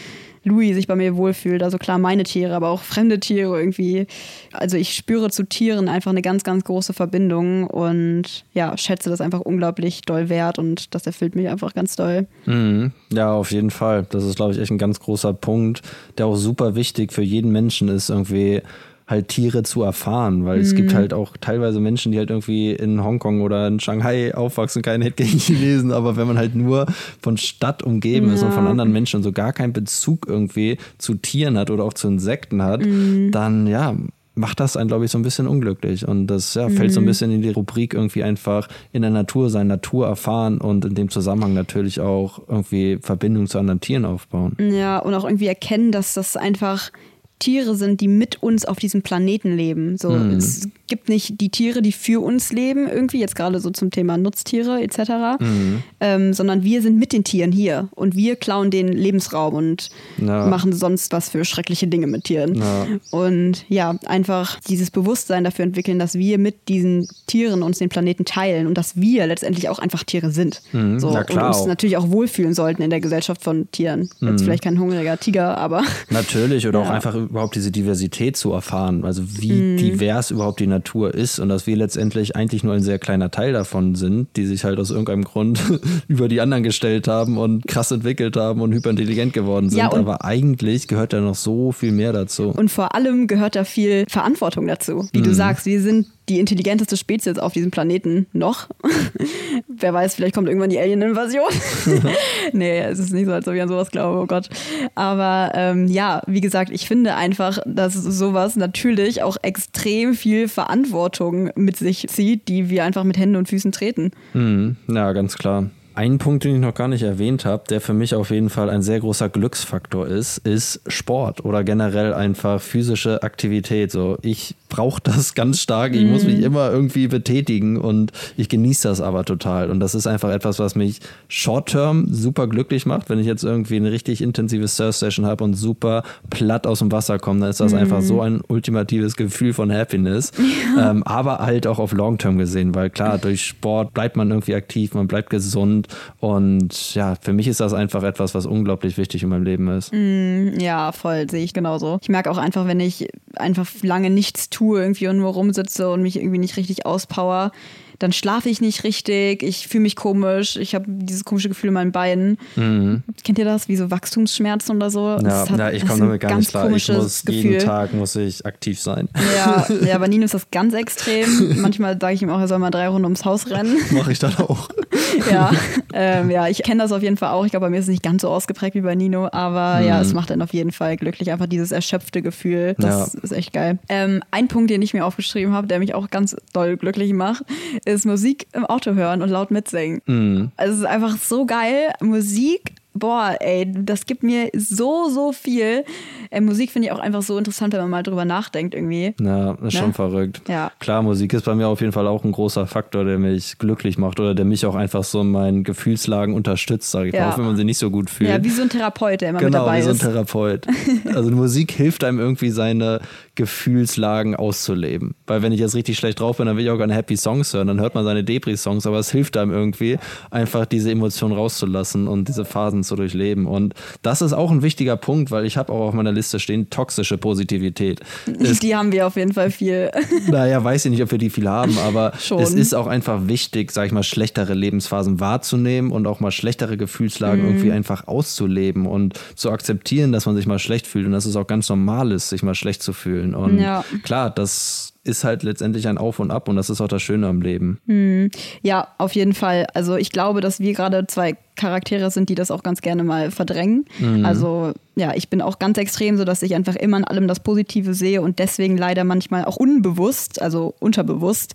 Louis sich bei mir wohlfühlt. Also klar meine Tiere, aber auch fremde Tiere irgendwie. Also ich spüre zu Tieren einfach eine ganz, ganz große Verbindung und ja, schätze das einfach unglaublich doll wert und das erfüllt mich einfach ganz doll. Mhm. Ja, auf jeden Fall. Das ist, glaube ich, echt ein ganz großer Punkt, der auch super wichtig für jeden Menschen ist, irgendwie halt Tiere zu erfahren, weil mhm. es gibt mhm. halt auch teilweise Menschen, die halt irgendwie in Hongkong oder in Shanghai aufwachsen, kein Hit gegen Chinesen, aber wenn man halt nur von Stadt umgeben ja. ist und von anderen Menschen und so gar keinen Bezug irgendwie zu Tieren hat oder auch zu Insekten hat, mhm. dann ja, macht das einen, glaube ich, so ein bisschen unglücklich. Und das ja, fällt mhm. so ein mhm. bisschen in die Rubrik irgendwie einfach in der Natur sein, Natur erfahren und in dem Zusammenhang natürlich auch irgendwie Verbindung zu anderen Tieren aufbauen. Ja, und auch irgendwie erkennen, dass das einfach Tiere sind, die mit uns auf diesem Planeten leben. So, mhm. Es gibt nicht die Tiere, die für uns leben, irgendwie, jetzt gerade so zum Thema Nutztiere etc., mhm. ähm, sondern wir sind mit den Tieren hier und wir klauen den Lebensraum und ja. machen sonst was für schreckliche Dinge mit Tieren. Ja. Und ja, einfach dieses Bewusstsein dafür entwickeln, dass wir mit diesen Tieren uns den Planeten teilen und dass wir letztendlich auch einfach Tiere sind. Mhm. So, und uns auch. natürlich auch wohlfühlen sollten in der Gesellschaft von Tieren. Jetzt mhm. vielleicht kein hungriger Tiger, aber. Natürlich, oder [laughs] ja. auch einfach überhaupt diese Diversität zu erfahren. Also wie mhm. divers überhaupt die Natur ist und dass wir letztendlich eigentlich nur ein sehr kleiner Teil davon sind, die sich halt aus irgendeinem Grund [laughs] über die anderen gestellt haben und krass entwickelt haben und hyperintelligent geworden sind. Ja, Aber eigentlich gehört da noch so viel mehr dazu. Und vor allem gehört da viel Verantwortung dazu. Wie mhm. du sagst, wir sind die intelligenteste Spezies auf diesem Planeten noch. [laughs] Wer weiß, vielleicht kommt irgendwann die Alien-Invasion. [laughs] nee, es ist nicht so, als ob ich an sowas glaube, oh Gott. Aber ähm, ja, wie gesagt, ich finde einfach, dass sowas natürlich auch extrem viel Verantwortung mit sich zieht, die wir einfach mit Händen und Füßen treten. Mhm. Ja, ganz klar. Ein Punkt, den ich noch gar nicht erwähnt habe, der für mich auf jeden Fall ein sehr großer Glücksfaktor ist, ist Sport oder generell einfach physische Aktivität. So, ich brauche [laughs] das ganz stark. Ich mm. muss mich mhm. immer irgendwie betätigen und ich genieße das aber total. Und das ist einfach etwas, was mich short-term super glücklich macht. Wenn ich jetzt irgendwie eine richtig intensive Surf-Session habe und super platt aus dem Wasser komme, dann ist das mm. einfach so ein ultimatives Gefühl von Happiness. [laughs] Ja. Ähm, aber halt auch auf long-term gesehen, weil klar, durch Sport bleibt man irgendwie aktiv, man bleibt gesund und ja, für mich ist das einfach etwas, was unglaublich wichtig in meinem Leben ist. Mm, ja, voll, sehe ich genauso. Ich merke auch einfach, wenn ich einfach lange nichts tue irgendwie und nur rumsitze und mich irgendwie nicht richtig auspower, dann schlafe ich nicht richtig, ich fühle mich komisch, ich habe dieses komische Gefühl in meinen Beinen. Mhm. Kennt ihr das? Wie so Wachstumsschmerzen oder so? Ja, hat, ja ich komme damit gar nicht klar. Ich muss Gefühl. jeden Tag muss ich aktiv sein. Ja, [laughs] ja, bei Nino ist das ganz extrem. Manchmal sage ich ihm auch, er soll mal drei Runden ums Haus rennen. [laughs] Mache ich dann auch. [laughs] ja, ähm, ja, ich kenne das auf jeden Fall auch. Ich glaube, bei mir ist es nicht ganz so ausgeprägt wie bei Nino, aber mhm. ja, es macht dann auf jeden Fall glücklich. Einfach dieses erschöpfte Gefühl. Das ja. ist echt geil. Ähm, ein Punkt, den ich mir aufgeschrieben habe, der mich auch ganz doll glücklich macht, ist Musik im Auto hören und laut mitsingen. Mhm. Also es ist einfach so geil. Musik boah, ey, das gibt mir so, so viel. Äh, Musik finde ich auch einfach so interessant, wenn man mal drüber nachdenkt irgendwie. Ja, ist ne? schon verrückt. Ja. Klar, Musik ist bei mir auf jeden Fall auch ein großer Faktor, der mich glücklich macht oder der mich auch einfach so in meinen Gefühlslagen unterstützt, sage ich ja. mal, auch wenn man sie nicht so gut fühlt. Ja, wie so ein Therapeut, der immer genau, mit dabei ist. Genau, wie so ein Therapeut. also Musik hilft einem irgendwie seine Gefühlslagen auszuleben. Weil wenn ich jetzt richtig schlecht drauf bin, dann will ich auch gerne Happy Songs hören, dann hört man seine Depri-Songs, aber es hilft einem irgendwie, einfach diese Emotionen rauszulassen und diese Phasen zu durchleben. Und das ist auch ein wichtiger Punkt, weil ich habe auch auf meiner Liste stehen, toxische Positivität. [laughs] Es, die haben wir auf jeden Fall viel. [laughs] Naja, weiß ich nicht, ob wir die viel haben, aber [laughs] es ist auch einfach wichtig, sag ich mal, schlechtere Lebensphasen wahrzunehmen und auch mal schlechtere Gefühlslagen mhm. irgendwie einfach auszuleben und zu akzeptieren, dass man sich mal schlecht fühlt und dass es auch ganz normal ist, sich mal schlecht zu fühlen. Und ja. klar, das ist halt letztendlich ein Auf und Ab und das ist auch das Schöne am Leben. Hm. Ja, auf jeden Fall. Also ich glaube, dass wir gerade zwei Charaktere sind, die das auch ganz gerne mal verdrängen. Mhm. Also ja, ich bin auch ganz extrem, so dass ich einfach immer in allem das Positive sehe und deswegen leider manchmal auch unbewusst, also unterbewusst,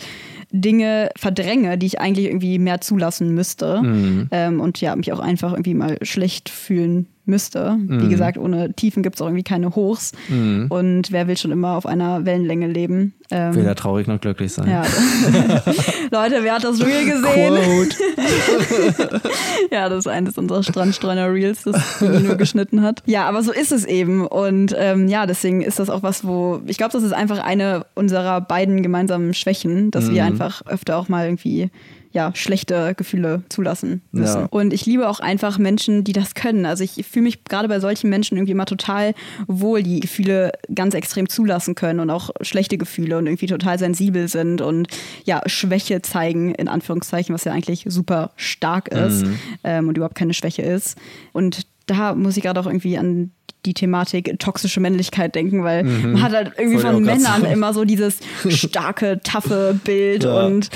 Dinge verdränge, die ich eigentlich irgendwie mehr zulassen müsste. Mhm. Ähm, und ja, mich auch einfach irgendwie mal schlecht fühlen müsste. Mhm. Wie gesagt, ohne Tiefen gibt es auch irgendwie keine Hochs. Mhm. Und wer will schon immer auf einer Wellenlänge leben? Ähm, Weder traurig noch glücklich sein. Ja. [laughs] Leute, wer hat das Reel gesehen? [laughs] ja, das ist eines unserer Strandstreuner-Reels, das Nino geschnitten hat. Ja, aber so ist es eben. Und ähm, ja, deswegen ist das auch was, wo ich glaube, das ist einfach eine unserer beiden gemeinsamen Schwächen, dass mhm. wir einfach öfter auch mal irgendwie ja, schlechte Gefühle zulassen müssen. Ja. Und ich liebe auch einfach Menschen, die das können. Also ich fühle mich gerade bei solchen Menschen irgendwie immer total wohl, die Gefühle ganz extrem zulassen können und auch schlechte Gefühle und irgendwie total sensibel sind und ja, Schwäche zeigen, in Anführungszeichen, was ja eigentlich super stark ist mhm. ähm, und überhaupt keine Schwäche ist. Und da muss ich gerade auch irgendwie an die Thematik toxische Männlichkeit denken, weil mhm. man hat halt irgendwie Voll von Männern so. immer so dieses starke, taffe Bild ja. und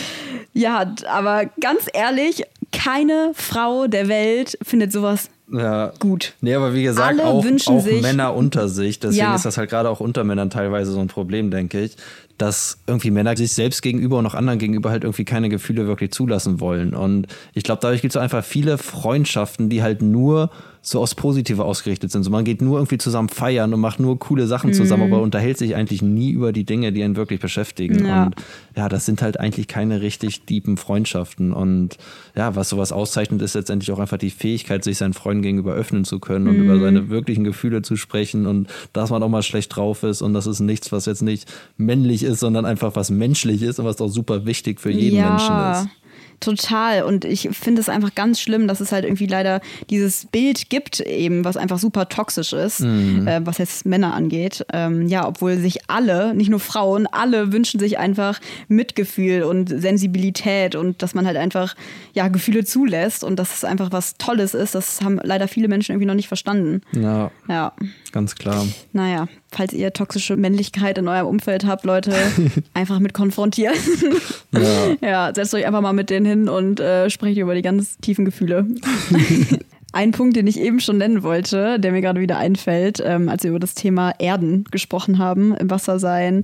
ja, aber ganz ehrlich, keine Frau der Welt findet sowas ja. gut. Nee, aber wie gesagt, Alle auch, auch Männer unter sich. Deswegen ja. ist das halt gerade auch unter Männern teilweise so ein Problem, denke ich, dass irgendwie Männer sich selbst gegenüber und auch anderen gegenüber halt irgendwie keine Gefühle wirklich zulassen wollen. Und ich glaube, dadurch gibt es einfach viele Freundschaften, die halt nur so aufs Positive ausgerichtet sind. So man geht nur irgendwie zusammen feiern und macht nur coole Sachen zusammen, mhm. aber unterhält sich eigentlich nie über die Dinge, die einen wirklich beschäftigen. Ja. Und ja, das sind halt eigentlich keine richtig tiefen Freundschaften. Und ja, was sowas auszeichnet, ist letztendlich auch einfach die Fähigkeit, sich seinen Freunden gegenüber öffnen zu können mhm. und über seine wirklichen Gefühle zu sprechen und dass man auch mal schlecht drauf ist und das ist nichts, was jetzt nicht männlich ist, sondern einfach was menschlich ist und was auch super wichtig für jeden ja. Menschen ist. Total. Und ich finde es einfach ganz schlimm, dass es halt irgendwie leider dieses Bild gibt, eben, was einfach super toxisch ist, mhm. äh, was jetzt Männer angeht. Ähm, ja, obwohl sich alle, nicht nur Frauen, alle wünschen sich einfach Mitgefühl und Sensibilität und dass man halt einfach ja Gefühle zulässt und dass es einfach was Tolles ist. Das haben leider viele Menschen irgendwie noch nicht verstanden. Ja. Ja. Ganz klar. Naja, falls ihr toxische Männlichkeit in eurem Umfeld habt, Leute, [laughs] einfach mit konfrontieren. ja. [laughs] ja, setzt euch einfach mal mit denen hin und äh, sprecht über die ganz tiefen Gefühle. [laughs] Ein Punkt, den ich eben schon nennen wollte, der mir gerade wieder einfällt, ähm, als wir über das Thema Erden gesprochen haben, im Wasser sein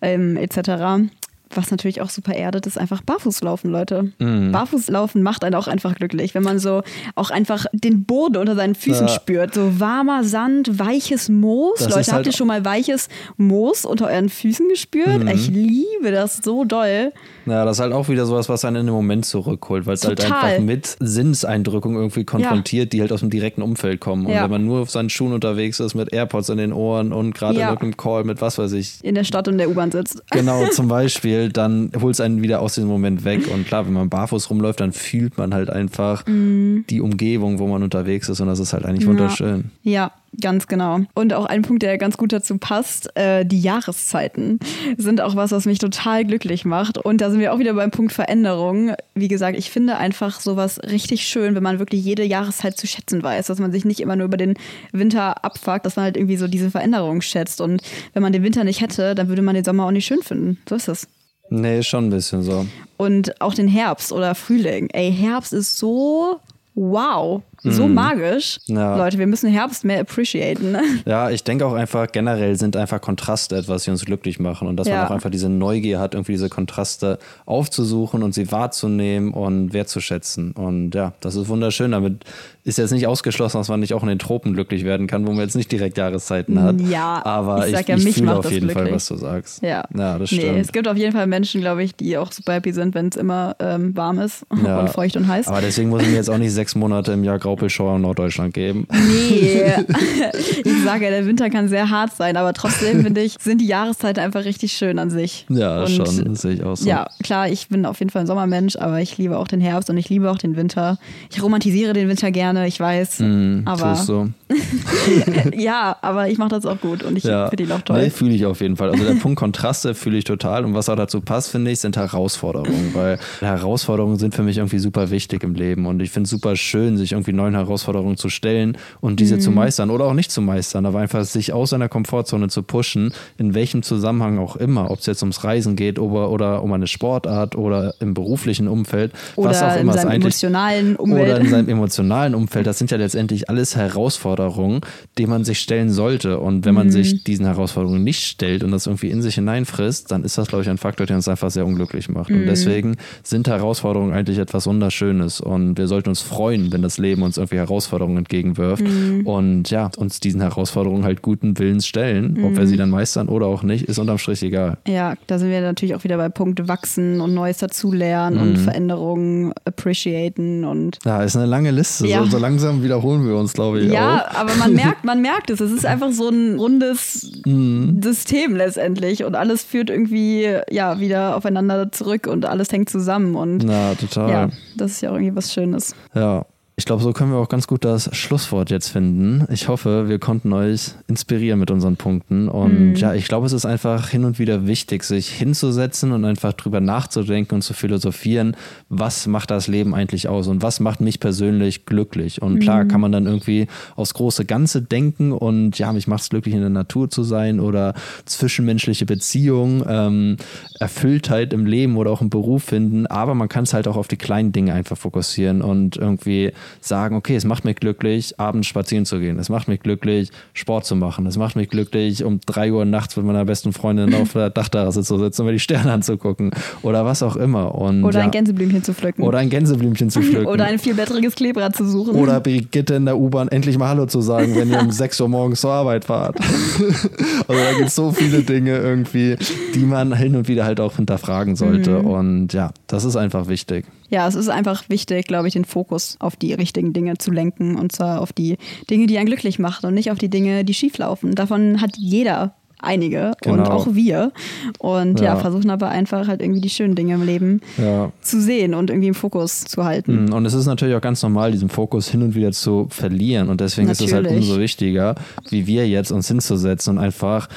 ähm, etc was natürlich auch super erdet, ist einfach Barfußlaufen, Leute. Mhm. Barfußlaufen macht einen auch einfach glücklich, wenn man so auch einfach den Boden unter seinen Füßen ja. spürt. So warmer Sand, weiches Moos. Das Leute, habt halt ihr schon mal weiches Moos unter euren Füßen gespürt? Mhm. Ich liebe das so doll. Ja, das ist halt auch wieder sowas, was einen in den Moment zurückholt, weil es halt einfach mit Sinnseindrückungen irgendwie konfrontiert, ja. die halt aus dem direkten Umfeld kommen. Und ja. wenn man nur auf seinen Schuhen unterwegs ist, mit AirPods in den Ohren und gerade ja. in irgendeinem Call mit was weiß ich. In der Stadt und der U-Bahn sitzt. [laughs] Genau, zum Beispiel, dann holt es einen wieder aus diesem Moment weg. Und klar, wenn man barfuß rumläuft, dann fühlt man halt einfach mhm. die Umgebung, wo man unterwegs ist. Und das ist halt eigentlich wunderschön. Ja, Ganz genau. Und auch ein Punkt, der ganz gut dazu passt, äh, die Jahreszeiten sind auch was, was mich total glücklich macht. Und da sind wir auch wieder beim Punkt Veränderung. Wie gesagt, ich finde einfach sowas richtig schön, wenn man wirklich jede Jahreszeit zu schätzen weiß, dass man sich nicht immer nur über den Winter abfuckt, dass man halt irgendwie so diese Veränderung schätzt. Und wenn man den Winter nicht hätte, dann würde man den Sommer auch nicht schön finden. So ist es. Nee, schon ein bisschen so. Und auch den Herbst oder Frühling. Ey, Herbst ist so wow so mm. magisch. Ja. Leute, wir müssen Herbst mehr appreciaten. Ne? [laughs] Ja, ich denke auch einfach, generell sind einfach Kontraste etwas, die uns glücklich machen und dass ja. man auch einfach diese Neugier hat, irgendwie diese Kontraste aufzusuchen und sie wahrzunehmen und wertzuschätzen. Und ja, das ist wunderschön. Damit ist jetzt nicht ausgeschlossen, dass man nicht auch in den Tropen glücklich werden kann, wo man jetzt nicht direkt Jahreszeiten hat. Ja, aber ich, ich, ja, ich fühle auf jeden glücklich. Fall, was du sagst. Ja, ja das stimmt. Nee, es gibt auf jeden Fall Menschen, glaube ich, die auch super happy sind, wenn es immer ähm, warm ist [laughs] ja. und feucht und heiß. Aber deswegen muss ich mir jetzt auch nicht sechs Monate im Jahr Graupelschauer in Norddeutschland geben. Nee, [laughs] ich sage ja, der Winter kann sehr hart sein, aber trotzdem finde ich, sind die Jahreszeiten einfach richtig schön an sich. Ja, und, schon, sehe ich auch so. Ja, klar, ich bin auf jeden Fall ein Sommermensch, aber ich liebe auch den Herbst und ich liebe auch den Winter. Ich romantisiere den Winter gerne, ich weiß. Mm, aber so. [laughs] ja, aber ich mache das auch gut und ich ja. finde ihn auch toll. Nee, fühle ich auf jeden Fall. Also der Punkt Kontraste fühle ich total und was auch dazu passt, finde ich, sind Herausforderungen, weil Herausforderungen sind für mich irgendwie super wichtig im Leben und ich finde es super schön, sich irgendwie neuen Herausforderungen zu stellen und diese mhm. zu meistern oder auch nicht zu meistern, aber einfach sich aus seiner Komfortzone zu pushen, in welchem Zusammenhang auch immer, ob es jetzt ums Reisen geht oder, oder um eine Sportart oder im beruflichen Umfeld, oder was auch immer in seinem emotionalen Umfeld. Oder in seinem emotionalen Umfeld. Das sind ja letztendlich alles Herausforderungen, denen man sich stellen sollte. Und wenn man mhm. sich diesen Herausforderungen nicht stellt und das irgendwie in sich hineinfrisst, dann ist das, glaube ich, ein Faktor, der uns einfach sehr unglücklich macht. Mhm. Und deswegen sind Herausforderungen eigentlich etwas Wunderschönes. Und wir sollten uns freuen, wenn das Leben uns irgendwie Herausforderungen entgegenwirft. Mhm. Und ja, uns diesen Herausforderungen halt guten Willens stellen. Ob wir sie mhm. dann meistern oder auch nicht, ist unterm Strich egal. Ja, da sind wir natürlich auch wieder bei Punkt wachsen und Neues dazulernen und mhm. Veränderungen appreciaten und. Ja, ist eine lange Liste. Ja. So, so langsam wiederholen wir uns, glaube ich. Ja, auch. aber man [laughs] merkt, man merkt es. Es ist einfach so ein rundes mhm. System letztendlich und alles führt irgendwie ja wieder aufeinander zurück und alles hängt zusammen und ja, total. Ja, das ist ja auch irgendwie was Schönes. Ja. Ich glaube, so können wir auch ganz gut das Schlusswort jetzt finden. Ich hoffe, wir konnten euch inspirieren mit unseren Punkten. Und mhm. ja, ich glaube, es ist einfach hin und wieder wichtig, sich hinzusetzen und einfach drüber nachzudenken und zu philosophieren, was macht das Leben eigentlich aus und was macht mich persönlich glücklich. Und klar mhm. kann man dann irgendwie aufs große Ganze denken und ja, mich macht es glücklich, in der Natur zu sein oder zwischenmenschliche Beziehungen, ähm, Erfülltheit im Leben oder auch im Beruf finden. Aber man kann es halt auch auf die kleinen Dinge einfach fokussieren und irgendwie sagen, okay, es macht mich glücklich, abends spazieren zu gehen. Es macht mich glücklich, Sport zu machen. Es macht mich glücklich, um drei Uhr nachts mit meiner besten Freundin auf der Dachterrasse zu sitzen und mir die Sterne anzugucken. Oder was auch immer. Und, oder ja, ein Gänseblümchen zu pflücken. Oder ein Gänseblümchen zu [laughs] pflücken. oder ein vielbettriges Klebrad zu suchen. Oder Brigitte in der U-Bahn endlich mal Hallo zu sagen, wenn ihr um [laughs] 6 Uhr morgens zur Arbeit fahrt. [laughs] also da gibt es so viele Dinge irgendwie, die man hin und wieder halt auch hinterfragen sollte. Mhm. Und ja, das ist einfach wichtig. Ja, es ist einfach wichtig, glaube ich, den Fokus auf die richtigen Dinge zu lenken und zwar auf die Dinge, die einen glücklich machen und nicht auf die Dinge, die schief laufen. Davon hat jeder einige genau. und auch wir. Und ja. ja. versuchen aber einfach halt irgendwie die schönen Dinge im Leben ja. zu sehen und irgendwie im Fokus zu halten. Mhm. Und es ist natürlich auch ganz normal, diesen Fokus hin und wieder zu verlieren. Und deswegen natürlich. ist es halt umso wichtiger, wie wir jetzt uns hinzusetzen und einfach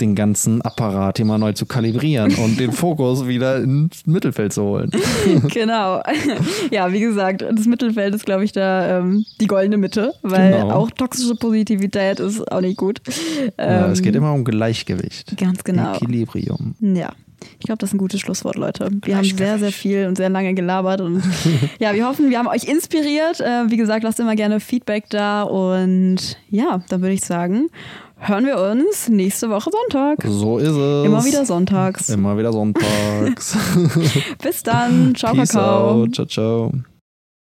den ganzen Apparat immer neu zu kalibrieren und den [laughs] Fokus wieder ins Mittelfeld zu holen. [laughs] genau. [laughs] Ja, wie gesagt, das Mittelfeld ist, glaube ich, da ähm, die goldene Mitte, weil genau. auch toxische Positivität ist auch nicht gut. Ähm, ja, es geht ähm, immer um Gleichgewicht. Ganz genau. Equilibrium. Ja. Ich glaube, das ist ein gutes Schlusswort, Leute. Wir haben sehr, sehr viel und sehr lange gelabert und ja, wir hoffen, wir haben euch inspiriert. Äh, wie gesagt, lasst immer gerne Feedback da und ja, dann würde ich sagen, hören wir uns nächste Woche Sonntag. So ist es. Immer wieder sonntags. Immer wieder sonntags. [laughs] Bis dann. Ciao, Peace Kakao. out. Ciao, ciao.